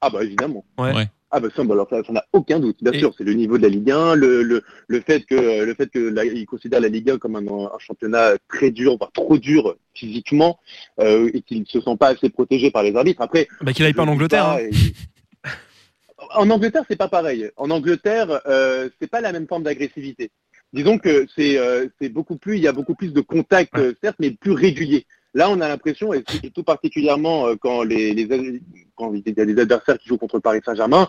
Ah bah évidemment. Ouais. Ouais. Ah bah ça, bah, alors, ça, ça n'a aucun doute. Bien Et- sûr, c'est le niveau de la Ligue 1, le, le, le fait que le fait que la- il considère la Ligue 1 comme un, un championnat très dur, voire trop dur physiquement, euh, et qu'il ne se sent pas assez protégé par les arbitres. Après, bah, Qu'il aille pas en Angleterre. pas, hein. et- En Angleterre, c'est pas pareil. En Angleterre, euh, c'est pas la même forme d'agressivité. Disons que c'est euh, c'est beaucoup plus, il y a beaucoup plus de contacts, Ouais. euh, certes, mais plus réguliers. Là, on a l'impression, et, tout particulièrement euh, quand, les, les, quand il y a des adversaires qui jouent contre le Paris Saint-Germain,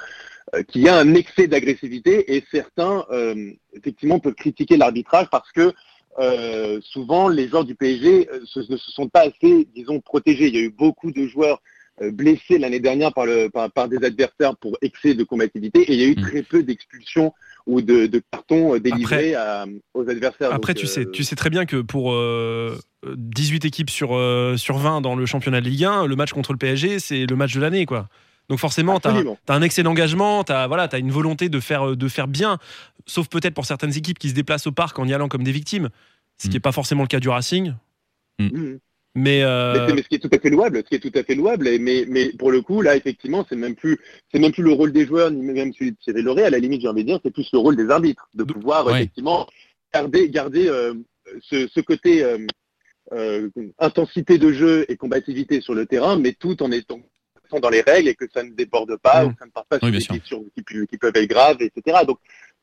euh, qu'il y a un excès d'agressivité et certains, euh, effectivement, peuvent critiquer l'arbitrage parce que euh, souvent, les joueurs du PSG se- ne se sont pas assez, disons, protégés. Il y a eu beaucoup de joueurs blessés l'année dernière par, le, par, par des adversaires pour excès de combativité et il y a eu Mm. très peu d'expulsions ou de, de cartons euh, délivrés à- aux adversaires. Après, Donc, tu, sais, euh, tu sais très bien que pour euh, 18 équipes sur, euh, sur 20 dans le championnat de Ligue 1, le match contre le PSG, c'est le match de l'année. quoi. Donc forcément, tu as, un excès d'engagement, tu as, voilà, as une volonté de faire, de faire bien, sauf peut-être pour certaines équipes qui se déplacent au parc en y allant comme des victimes, ce qui Mm. n'est pas forcément le cas du Racing. Mhm. Mais, euh, Mais, ce qui est tout à fait louable, ce qui est tout à fait louable, mais, mais pour le coup, là, effectivement, c'est même plus, c'est même plus le rôle des joueurs, ni même celui de Thierry Loret, à la limite, j'ai envie de dire, c'est plus le rôle des arbitres, de pouvoir, Ouais. effectivement, garder, garder euh, ce, ce côté euh, intensité de jeu et combativité sur le terrain, mais tout en étant dans les règles et que ça ne déborde pas, Mm. ou que ça ne part pas Oui, sur des qui, qui peuvent être graves, etc. Donc,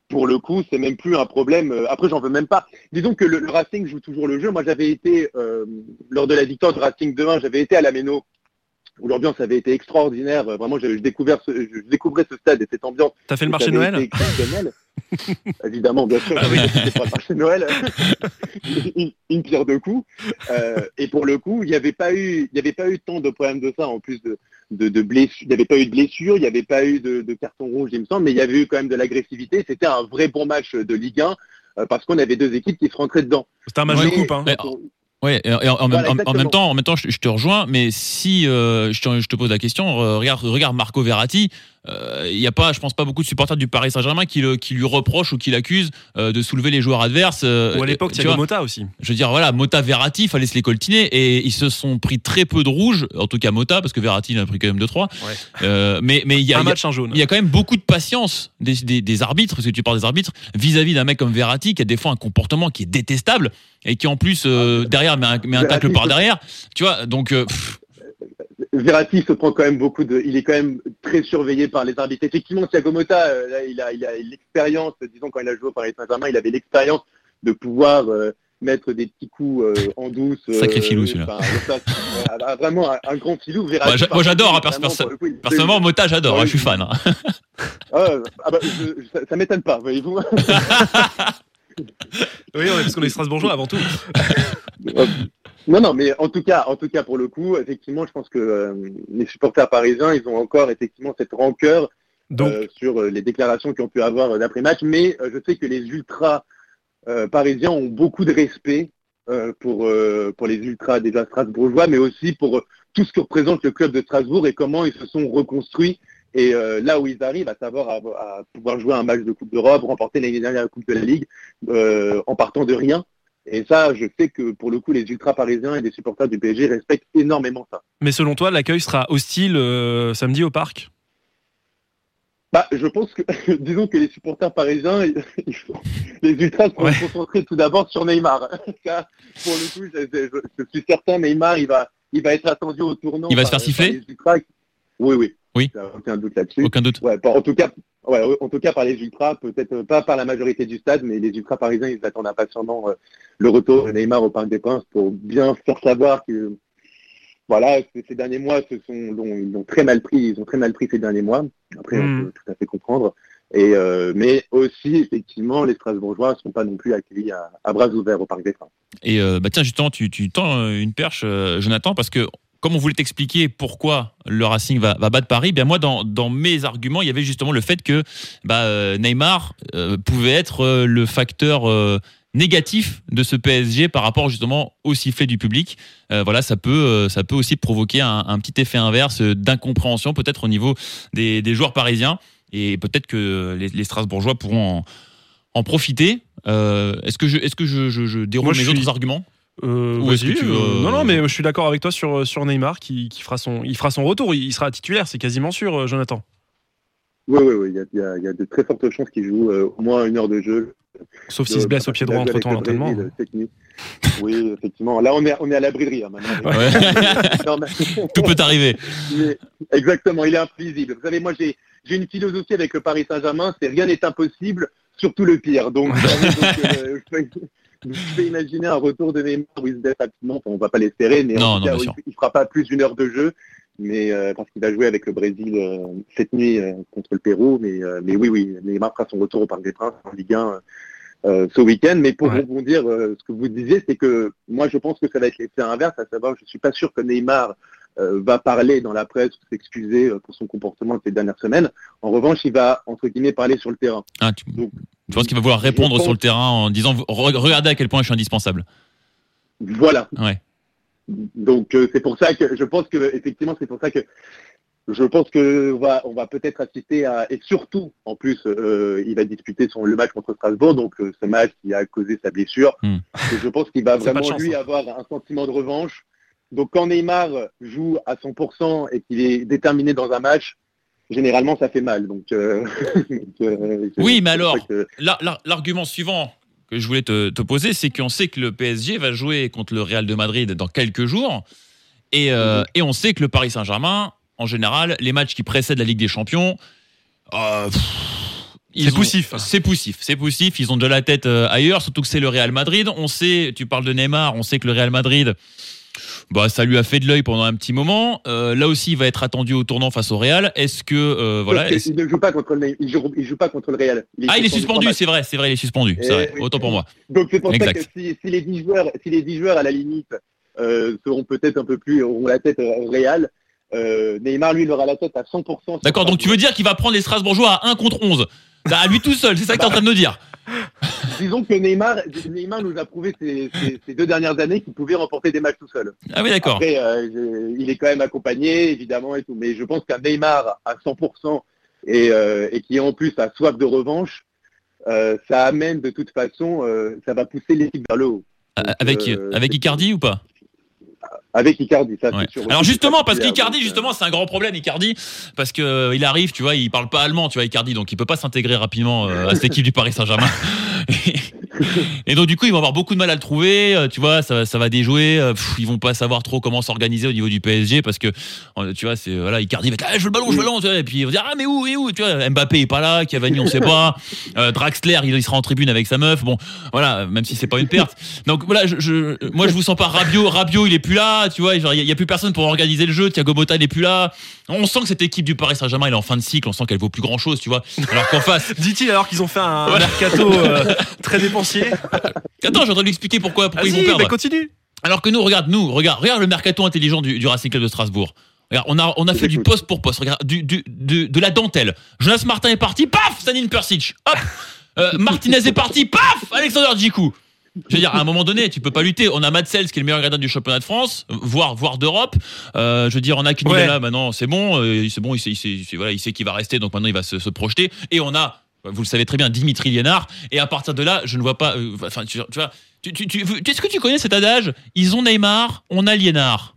pour le coup, c'est même plus un problème. euh, Après, j'en veux même pas. Disons que le, le Racing joue toujours le jeu. Moi, j'avais été, euh, lors de la victoire de Racing 2-1, j'avais été à la Méno, où l'ambiance avait été extraordinaire. Euh, Vraiment, je, je découvert ce, je découvrais ce stade et cette ambiance. tu as fait le marché Noël. Évidemment, bien sûr, Ah oui. pour le marché de Noël. une, une pierre deux coups. Euh, et pour le coup, il n'y avait pas eu, il n'y avait pas eu tant de problèmes de ça, en plus de, de, de blessures. Il n'y avait pas eu de blessures, il n'y avait pas eu de, de carton rouge, il me semble, mais il y avait eu quand même de l'agressivité. C'était un vrai bon match de Ligue 1 euh, parce qu'on avait deux équipes qui se rentraient dedans. C'était un match de coupe. Hein. Mais- Ouais, et en, même, Voilà, en- en exactement. même temps, en même temps, je, je te rejoins, mais si euh, je, te, je te pose la question, euh, regarde, regarde Marco Verratti, euh, il y a pas, je pense pas beaucoup de supporters du Paris Saint-Germain qui, le- qui lui reprochent ou qui l'accusent euh, de soulever les joueurs adverses. euh, Ou à l'époque, tu Thiago vois, Motta aussi. je veux dire, voilà, Mota Verratti, il fallait se les coltiner et ils se sont pris très peu de rouge, en tout cas Mota, parce que Verratti il en a pris quand même 2-3. Ouais. Euh, mais mais il y a, un il y a- match, un jaune. il y a quand même beaucoup de patience des, des, des arbitres, parce que tu parles des arbitres, vis-à-vis d'un mec comme Verratti qui a des fois un comportement qui est détestable et qui en plus euh, derrière met un, met un Verratti, tacle par derrière. Tu vois, donc euh, pff, Verratti se prend quand même beaucoup de. Il est quand même très surveillé par les arbitres. Effectivement, Thiago Motta, euh, là, il a, il a l'expérience, disons, quand il a joué au Paris Saint-Germain, il avait l'expérience de pouvoir euh, mettre des petits coups euh, en douce. Sacré filou, celui-là. enfin, vraiment un, un grand filou. Verratti, moi, j'adore, hein, Personnellement, Mota, j'adore, Ouais, hein, je suis fan. hein. Ah, ah bah, je- ça, ça m'étonne pas, voyez-vous. Oui, parce qu'on est Strasbourgeois avant tout. Non, non, mais en tout cas, en tout cas pour le coup, effectivement, je pense que euh, les supporters parisiens, ils ont encore effectivement cette rancœur Donc, euh, sur euh, les déclarations qu'ils ont pu avoir d'après-match, mais je sais que les ultras parisiens ont beaucoup de respect pour pour les ultras déjà strasbourgeois, mais aussi pour tout ce que représente le club de Strasbourg et comment ils se sont reconstruits. Et euh, là où ils arrivent, à savoir à, à pouvoir jouer un match de Coupe d'Europe, remporter l'année dernière la Coupe de la Ligue, euh, en partant de rien. Et ça, je sais que pour le coup, les ultras parisiens et les supporters du PSG respectent énormément ça. mais selon toi, l'accueil sera hostile euh, samedi au parc? Bah, je pense que, disons que les supporters parisiens, ils- les ultras sont Ouais. concentrés tout d'abord sur Neymar. Ça, pour le coup, je, je- je suis certain, Neymar, il va, il va être attendu au tournant. Il va se faire siffler ultras. Oui, oui. Oui. Aucun doute là-dessus. Aucun doute. Ouais, en tout cas, ouais, en tout cas par les ultras, peut-être pas par la majorité du stade, mais les ultras parisiens, ils attendent impatiemment euh, le retour de Neymar au Parc des Princes pour bien faire savoir que, voilà, ces, derniers mois, sont, ils l'ont très mal pris, ils ont très mal pris ces derniers mois. Après, on peut tout à fait comprendre. Et euh, mais aussi, effectivement, les Strasbourgeois ne sont pas non plus accueillis à, à bras ouverts au Parc des Princes. Et euh, bah tiens, justement, tu, tu tends euh, une perche, euh, Jonathan, parce que comme on voulait t'expliquer pourquoi le Racing va, va battre Paris, bien moi, dans, dans mes arguments, il y avait justement le fait que bah, euh, Neymar euh, pouvait être euh, le facteur euh, négatif de ce PSG par rapport justement au sifflet du public. Euh, voilà, ça peut, ça peut aussi provoquer un, un petit effet inverse d'incompréhension peut-être au niveau des, des joueurs parisiens. Et peut-être que les, les Strasbourgeois pourront en, en profiter. Euh, est-ce que je, est-ce que je, je- je déroule Moi, je mes suis- autres arguments? Euh, Ou est-ce que vas-y, tu veux, euh, Non, euh, non, mais je suis d'accord avec toi sur, sur Neymar qui, qui fera son, il fera son retour. Il, il sera titulaire, c'est quasiment sûr, euh, Jonathan. Oui, oui, oui. Il y a, il y a- il y a de très fortes chances qu'il joue euh, au moins une heure de jeu. Sauf s'il se blesse au pied droit entre temps l'entraînement. Oui, effectivement. Là, on est, on est à l'abri de rien maintenant. Ouais. Non, mais- Tout peut arriver. Exactement, il est imprévisible. Vous savez, moi, j'ai j'ai une philosophie avec le Paris Saint-Germain, c'est rien n'est impossible, surtout le pire. Donc, donc, euh, je, peux, je peux imaginer un retour de Neymar où il se blesse rapidement. Enfin, on va pas l'espérer, mais Non, en tout cas, sûr. il fera pas plus d'une heure de jeu. Mais euh, parce qu'il va jouer avec le Brésil euh, cette nuit euh, contre le Pérou, mais, euh, mais oui, oui, Neymar fera son retour au Parc des Princes en Ligue 1 euh, ce week-end. Mais pour Ouais. rebondir, euh, ce que vous disiez, c'est que moi, je pense que ça va être l'effet inverse, à savoir, je suis pas sûr que Neymar euh, va parler dans la presse ou s'excuser euh, pour son comportement de ces dernières semaines. En revanche, il va, entre guillemets, parler sur le terrain. Ah, tu, Donc, tu penses qu'il va vouloir répondre pense- sur le terrain en disant Re- regardez à quel point je suis indispensable. Voilà. Ouais. Donc, euh, c'est pour ça que je pense que, effectivement, c'est pour ça que je pense que on va, on va peut-être assister à, et surtout, en plus, euh, il va disputer son, le match contre Strasbourg, donc euh, ce match qui a causé sa blessure. Hmm. Et je pense qu'il va vraiment, chance, lui, hein. avoir un sentiment de revanche. Donc, quand Neymar joue à 100% et qu'il est déterminé dans un match, généralement, ça fait mal. Donc, euh, donc, euh, Oui, mais alors- que- L'argument suivant que je voulais te, te poser, c'est qu'on sait que le PSG va jouer contre le Real de Madrid dans quelques jours. Et, euh, et on sait que le Paris Saint-Germain, en général, les matchs qui précèdent la Ligue des Champions, euh, pff, C'est poussif. C'est poussif, c'est poussif. Ils ont de la tête ailleurs, surtout que c'est le Real Madrid. On sait, tu parles de Neymar, on sait que le Real Madrid, bah, ça lui a fait de l'œil pendant un petit moment. Euh, là aussi, il va être attendu au tournant face au Real. Est-ce que euh, voilà il ne joue pas contre le, il joue, il joue pas contre le Real. Ah, il est suspendu, c'est vrai, c'est vrai, il est suspendu. C'est Eh vrai, oui. autant pour moi. Donc c'est pour Exact. ça que si, si les 10 joueurs, si les 10 joueurs à la limite euh, seront peut-être un peu plus auront la tête au Real, Neymar lui il aura la tête à 100%. sur D'accord, donc tu veux dire qu'il va prendre les Strasbourgeois à 1 contre 11 À lui tout seul, c'est ça que tu es en train de nous dire Disons que Neymar, Neymar nous a prouvé ces, ces- ces deux dernières années qu'il pouvait remporter des matchs tout seul. Ah oui, d'accord. Après, euh, je- il est quand même accompagné évidemment et tout, mais je pense qu'un Neymar à 100% et, euh, et qui en plus a soif de revanche, euh, ça amène de toute façon, euh, ça va pousser l'équipe vers le haut. Donc, Avec, avec Icardi ou pas? Avec Icardi, ça Ouais. sûr. Alors justement, parce qu'Icardi, euh, justement, c'est un grand problème, Icardi, parce que euh, il arrive, tu vois, il parle pas allemand, tu vois, Icardi, donc il peut pas s'intégrer rapidement euh, à cette équipe du Paris Saint-Germain. Et donc, du coup, ils vont avoir beaucoup de mal à le trouver. euh, Tu vois, ça, ça va déjouer. euh, pff, Ils vont pas savoir trop comment s'organiser au niveau du PSG parce que, tu vois, c'est voilà, Icardi va être, ah, je veux le ballon, je veux le ballon. Et puis, ils vont dire, ah, mais où, et où Tu vois, Mbappé est pas là, Cavani, on sait pas. Euh, Draxler, il, il sera en tribune avec sa meuf. Bon, voilà, même si c'est pas une perte. Donc, voilà, je, je- moi, je vous sens pas Rabiot. Rabiot, il est plus là. Tu vois, il y, a- il y a plus personne pour organiser le jeu. Thiago Motta n'est plus là. On sent que cette équipe du Paris Saint-Germain, elle est en fin de cycle. On sent qu'elle vaut plus grand chose, tu vois. Alors qu'en face, Dit-il alors qu'ils ont fait un Voilà. mercato euh, très attends, j'ai en train de lui expliquer pourquoi, pourquoi ils vont perdre. bah continue. Alors que nous, regarde, nous, regarde, regarde le mercato intelligent du, du Racing Club de Strasbourg. Regarde, on a, on a fait du poste pour poste. Regarde, du, du- du- de la dentelle. Jonas Martin est parti, paf, Stanin Persic. Hop. Euh, Martinez est parti, paf, Alexander Djikou. Je veux dire, à un moment donné, tu peux pas lutter. On a Matsels qui est le meilleur gardien du championnat de France, voire, voire d'Europe. Euh, je veux dire, on a Kunigala, Ouais. maintenant, c'est bon, euh, c'est bon, il sait, il sait, il sait- voilà, il sait qu'il va rester, donc maintenant il va se, se projeter. Et on a, vous le savez très bien, Dimitri Liénard. Et à partir de là, je ne vois pas, euh, enfin, tu, tu vois, tu, tu, tu- est-ce que tu connais cet adage Ils ont Neymar, on a Liénard.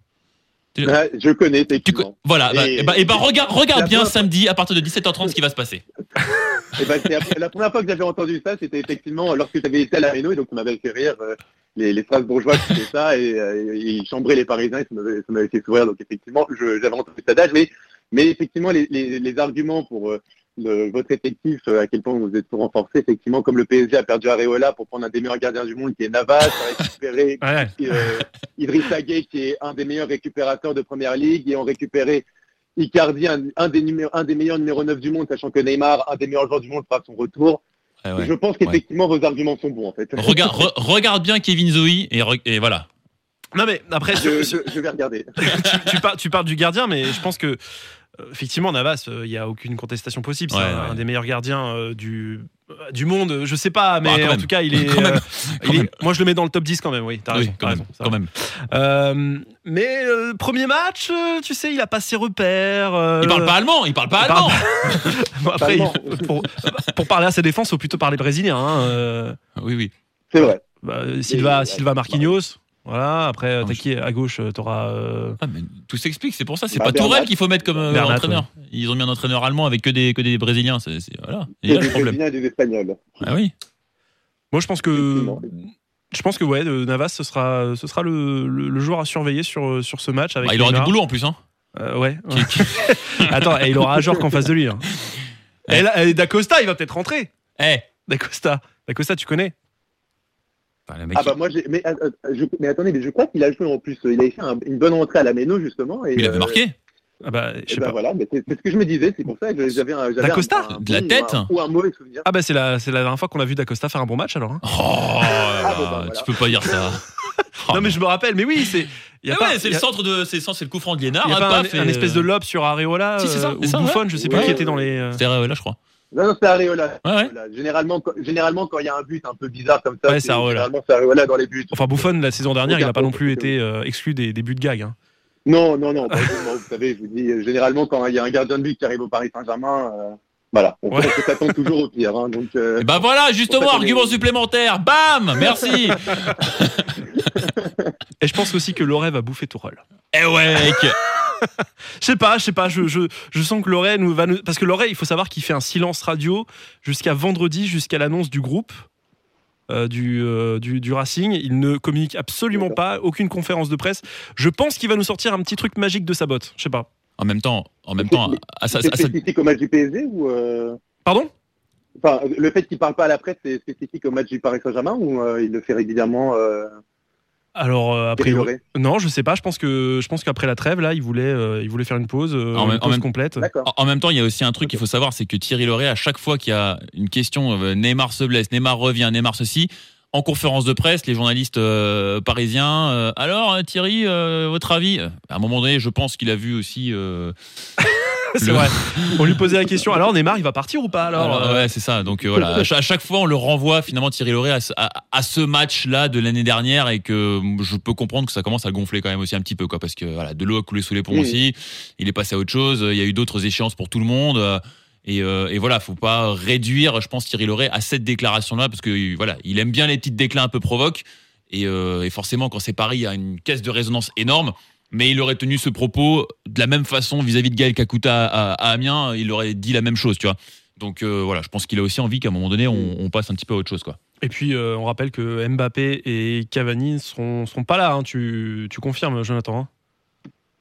Ah, je connais, Tu co- voilà, bah, Et- eh bah, eh bah, regarde, regarde bien samedi à partir de 17h30 ce qui va se passer. C'est la, première fois que j'avais entendu ça, c'était effectivement lorsque j'avais été à la Réno, et donc on m'avait fait rire euh, les, les Strasbourgeois qui faisaient ça, et, euh, ils chambraient les Parisiens, et ça m'avait ça fait sourire. Donc effectivement, j'avais entendu cet adage, mais, mais effectivement, les, les, les arguments pour euh, le- votre effectif, euh, à quel point vous êtes tout renforcé, effectivement, comme le PSG a perdu Areola pour prendre un des meilleurs gardiens du monde, qui est Navas, a récupéré euh, Idriss qui est un des meilleurs récupérateurs de première ligue, et ont récupéré Icardi, un, un des numéros, un des meilleurs numéro 9 du monde, sachant que Neymar, un des meilleurs joueurs du monde, fera son retour. Ouais. Je pense qu'effectivement, vos arguments sont bons, en fait. Regarde, re- regarde bien Kevin Zoe et, re- et voilà. Non mais après, je, sur- je- je vais regarder. tu, tu, par- tu parles du gardien, mais je pense que effectivement Navas, euh, il y a aucune contestation possible. C'est Ouais, un, ouais. un des meilleurs gardiens euh, du euh, du monde. Je sais pas, mais Bah, quand en même. tout cas, il est. Quand même. euh, Quand il est- même. moi, je le mets dans le top 10 quand même. Oui, t'as Oui, raison. quand t'as même. raison, ça quand va. même. Euh, mais euh, premier match, euh, tu sais, il a pas ses repères. euh, Il parle pas allemand, il parle pas il parle allemand. Bon, après, il- pour, pour parler à sa défense, faut plutôt parler brésilien. hein, euh, Oui, oui. C'est vrai. bah, Silva, Silva Marquinhos. Voilà, après, t'as qui à gauche euh, T'auras. euh, Ah, mais tout s'explique, c'est pour ça. C'est Bah, pas Bernat. Tourelle qu'il faut mettre comme euh, Bernat, entraîneur. Ils ont mis un entraîneur allemand avec que des, que des Brésiliens. C'est, c'est- voilà. Il y Et a des le problème. Brésiliens et des Espagnols. Ah oui. Moi, je pense que. Je pense que ouais, Navas, ce sera, ce sera le, le, le joueur à surveiller sur, sur ce match. Avec Bah, il aura du boulot en plus. Hein. Euh, ouais. Attends, et il aura Ajorc en face de lui. hein. Et, là, et Dacosta, il va peut-être rentrer. Eh. Dacosta. Dacosta, tu connais? Enfin, le mec, Ah bah moi, j'ai- mais, euh, euh, je- mais attendez, mais je crois qu'il a joué en plus. Il avait fait un- une bonne entrée à la Méno, justement. Et, il avait euh, marqué. Ah bah, je sais ben pas. voilà, mais c'est c'est ce que je me disais, c'est pour ça que j'avais un, j'avais Dacosta un, un De la tête ou un, ou un mauvais souvenir. Ah bah c'est la, c'est la dernière fois qu'on a vu Dacosta faire un bon match alors. hein. Oh, bon, bah, voilà. tu peux pas dire ça. Oh, non mais je me rappelle, mais oui, c'est. il y a Ah pas- ouais, c'est le centre de, c'est le centre, c'est le coup franc de Liénard. Il y a hein, pas un, et, espèce de euh, lob sur Areola Si, c'est ça, euh, c'est ou ça, ouais. Je sais plus Ouais. qui était dans les. euh, C'était Areola, je crois. Non, non, c'est Areola. Ouais, ouais. Voilà. Généralement, quand, généralement, quand il y a un but un peu bizarre comme ça, Ouais, c'est Areola. généralement c'est Areola dans les buts. Enfin, Buffon, la saison dernière, il n'a pas non plus été euh, exclu des, des buts de gag. hein. Non, non, non. vous savez, je vous dis, généralement, quand il y a un gardien de but qui arrive au Paris Saint-Germain, euh, voilà, on, Ouais. s'attendre toujours au pire. Hein, donc, euh, Et bah voilà, justement, argument supplémentaire. Bam Merci Et je pense aussi que Loret va bouffer Tourelle. Eh ouais. Je sais pas, je sais pas, je, je, je sens que Loret nous va nous... Parce que Loret, il faut savoir qu'il fait un silence radio jusqu'à vendredi, jusqu'à l'annonce du groupe. euh, du, euh, du, du Racing, il ne communique absolument pas, aucune conférence de presse. Je pense qu'il va nous sortir un petit truc magique de sa botte. Je sais pas. En même temps, en même temps, à à sa- spécifique au match du PSG ou euh, Pardon? enfin, le fait qu'il parle pas à la presse, c'est spécifique au match du Paris Saint-Germain ou euh, il le fait régulièrement euh, Alors euh, après, non, je sais pas. Je pense que je pense qu'après la trêve là, il voulait, euh, il voulait faire une pause, euh, En une même- en pause même- complète. En- En même temps, il y a aussi un truc qu'il faut savoir, c'est que Thierry Loret, à chaque fois qu'il y a une question, euh, Neymar se blesse, Neymar revient, Neymar ceci, en conférence de presse, les journalistes euh, parisiens, euh, alors Thierry, euh, votre avis? À un moment donné, je pense qu'il a vu aussi. c'est le- vrai. On lui posait la question. Alors Neymar, il va partir ou pas alors, Alors, euh, ouais, c'est ça. Donc euh, voilà, à cha- à chaque fois, on le renvoie finalement Thierry Loret à, ce- à- à ce match-là de l'année dernière et que je peux comprendre que ça commence à gonfler quand même aussi un petit peu, quoi, parce que voilà, de l'eau a coulé sous les ponts Oui. aussi. Il est passé à autre chose. Il y a eu d'autres échéances pour tout le monde. euh, Et, euh, et voilà, faut pas réduire, je pense, Thierry Loret à cette déclaration-là, parce que voilà, il aime bien les petites déclins un peu provoques. Et, euh, et forcément, quand c'est Paris, il y a une caisse de résonance énorme. Mais il aurait tenu ce propos de la même façon vis-à-vis de Gaël Kakuta à, à Amiens. Il aurait dit la même chose, tu vois. Donc euh, voilà, je pense qu'il a aussi envie qu'à un moment donné, on, on passe un petit peu à autre chose. Quoi. Et puis, euh, on rappelle que Mbappé et Cavani seront, seront pas là. hein. Tu, tu confirmes, Jonathan hein?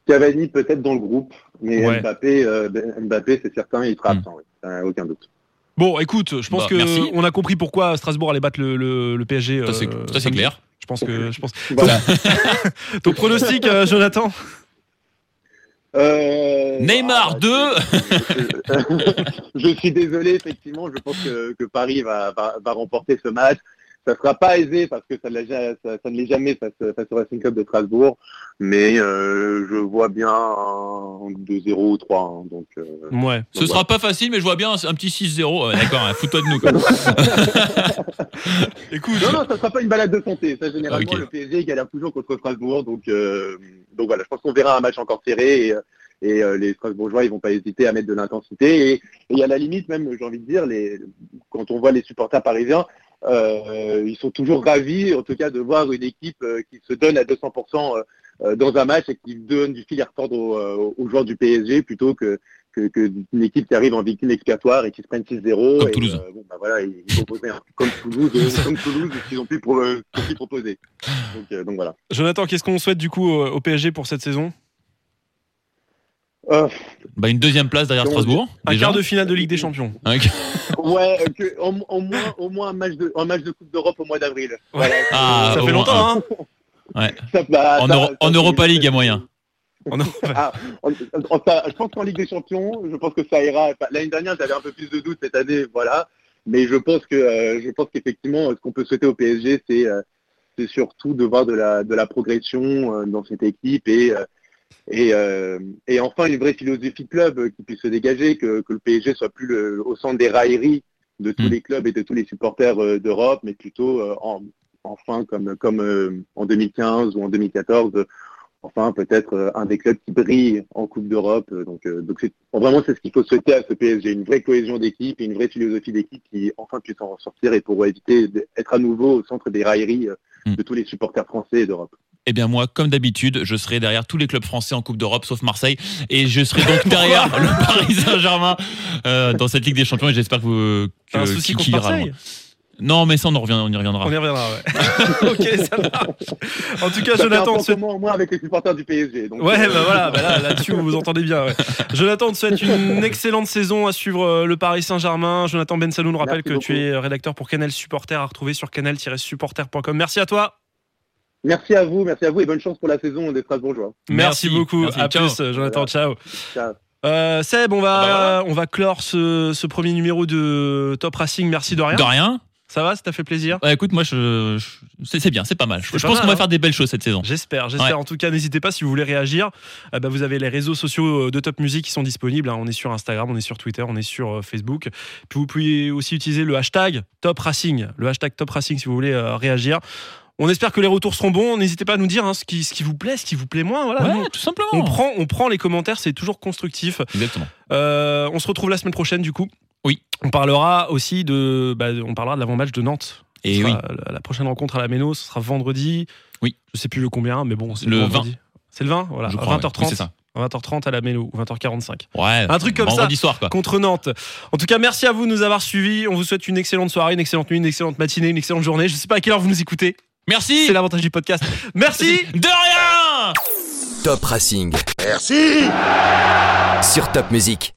Cavani peut-être dans le groupe, mais Ouais. Mbappé, euh, Mbappé c'est certain, il sera Mm. absent, oui. Aucun doute. Bon, écoute, je pense Bah, que merci. on a compris pourquoi Strasbourg allait battre le, le, le PSG. Ça, c'est ça, c'est samedi. clair. Je pense que. Je pense... Voilà. Ton pronostic, euh, Jonathan? Euh, Neymar ah, 2 je suis désolé, effectivement, je pense que, que Paris va, va, va remporter ce match. Ça sera pas aisé parce que ça, ne l'est ja- ça, ça ne l'est jamais face, face au Racing Club de Strasbourg, mais euh, je vois bien un 2-0 ou 3. hein, donc, euh, Ouais. Ce sera pas facile, mais je vois bien un petit 6-0. Ouais, D'accord, hein, fous-toi de nous. Quoi. Écoute, Non, non, ça sera pas une balade de santé. Ça, généralement, le PSG galère toujours contre Strasbourg. Donc, euh, donc voilà, je pense qu'on verra un match encore serré et, et euh, les Strasbourgeois, ils vont pas hésiter à mettre de l'intensité. Et, et à la limite, même, j'ai envie de dire, les, quand on voit les supporters parisiens, euh, ils sont toujours ravis, en tout cas, de voir une équipe euh, qui se donne à 200% euh, dans un match et qui donne du fil à retordre aux, aux joueurs du PSG plutôt que que, que une équipe qui arrive en victime expiatoire et qui se prenne 6-0. Comme et, Toulouse. euh, bon, bah voilà, ils ils proposaient un- comme Toulouse, euh, comme Toulouse, ce qu'ils ont pu, pro- proposer. Donc, euh, donc voilà. Jonathan, qu'est-ce qu'on souhaite du coup au, au PSG pour cette saison? Euh, Bah, une deuxième place derrière Strasbourg. Un déjà. quart de finale de Ligue des Champions. Ouais, que, au, au moins, au moins un match de, un match de Coupe d'Europe au mois d'avril. Voilà. Ah, ça fait moins longtemps, hein Ça, bah, En ça- Euro- ça, en c'est- Europa League, il y a moyen. Ah, ça- je pense qu'en Ligue des Champions, je pense que ça ira. L'année dernière, j'avais un peu plus de doutes cette année, voilà. Mais je pense que euh, je pense qu'effectivement, ce qu'on peut souhaiter au PSG, c'est euh, c'est surtout de voir de la de la progression euh, dans cette équipe et euh, et, euh, et enfin une vraie philosophie de club qui puisse se dégager, que, que le PSG soit plus le- au centre des railleries de tous Mm. les clubs et de tous les supporters euh, d'Europe, mais plutôt euh, en, enfin comme comme en 2015 ou en 2014 euh, enfin peut-être un des clubs qui brille en Coupe d'Europe. Donc, vraiment c'est ce qu'il faut souhaiter à ce PSG, une vraie cohésion d'équipe et une vraie philosophie d'équipe qui enfin puisse en sortir et pour éviter d'être à nouveau au centre des railleries euh, Mm. de tous les supporters français et d'Europe. Eh bien moi, comme d'habitude, je serai derrière tous les clubs français en Coupe d'Europe, sauf Marseille, et je serai donc derrière le Paris Saint-Germain euh, dans cette Ligue des Champions. Et j'espère que vous un souci contre ira Marseille. Non, mais ça, on, en revient, on y reviendra. On y reviendra, ouais. ok, ça marche. En tout cas, Ça fait un Jonathan, te au moins avec les supporters du PSG. Donc, Ouais, euh, bah voilà, bah là, là-dessus, vous vous entendez bien. ouais. Jonathan, on te souhaite une excellente saison à suivre euh, le Paris Saint-Germain. Jonathan Bensalou nous rappelle Merci que tu es rédacteur pour Canal Supporter à retrouver sur canal-supporter.com. Merci à toi. Merci à vous, merci à vous et bonne chance pour la saison des Strasbourgeois. Merci, Merci. beaucoup. Merci. À Ciao. plus, Jonathan. Ciao. Ciao. Euh, Seb, on va, Ah bah on va clore ce, ce premier numéro de Top Racing. Merci de rien. De rien. Ça va, ça t'a fait plaisir? Bah, écoute, moi, je, je- c'est c'est bien, c'est pas mal. Je, pas pense qu'on va hein. faire des belles choses cette saison. J'espère, j'espère. Ouais. En tout cas, n'hésitez pas si vous voulez réagir. euh, bah, vous avez les réseaux sociaux de Top Music qui sont disponibles. hein. On est sur Instagram, on est sur Twitter, on est sur euh, Facebook. Puis vous pouvez aussi utiliser le hashtag Top Racing, le hashtag Top Racing si vous voulez euh, réagir. On espère que les retours seront bons. N'hésitez pas à nous dire hein, ce, qui, ce qui vous plaît, ce qui vous plaît moins. Voilà. Ouais, Nous, tout simplement. on prend, on prend les commentaires, c'est toujours constructif. Exactement. Euh, on se retrouve la semaine prochaine du coup. Oui. On parlera aussi de, bah, on parlera de l'avant-match de Nantes. Et Ce oui, La, prochaine rencontre à la Méno, ce sera vendredi. Oui. Je sais plus le combien, mais bon, c'est Le vendredi. C'est le 20, voilà. je à crois. ouais. 20h30. Oui, c'est ça. à 20h30 à la Méno, ou 20h45. Ouais. Un truc comme ça. Soir, quoi. Contre Nantes. En tout cas, merci à vous de nous avoir suivis. On vous souhaite une excellente soirée, une excellente nuit, une excellente matinée, une excellente journée. Je sais pas à quelle heure vous nous écoutez. Merci. C'est l'avantage du podcast. Merci. De rien. Top Racing. Merci. Sur Top Music.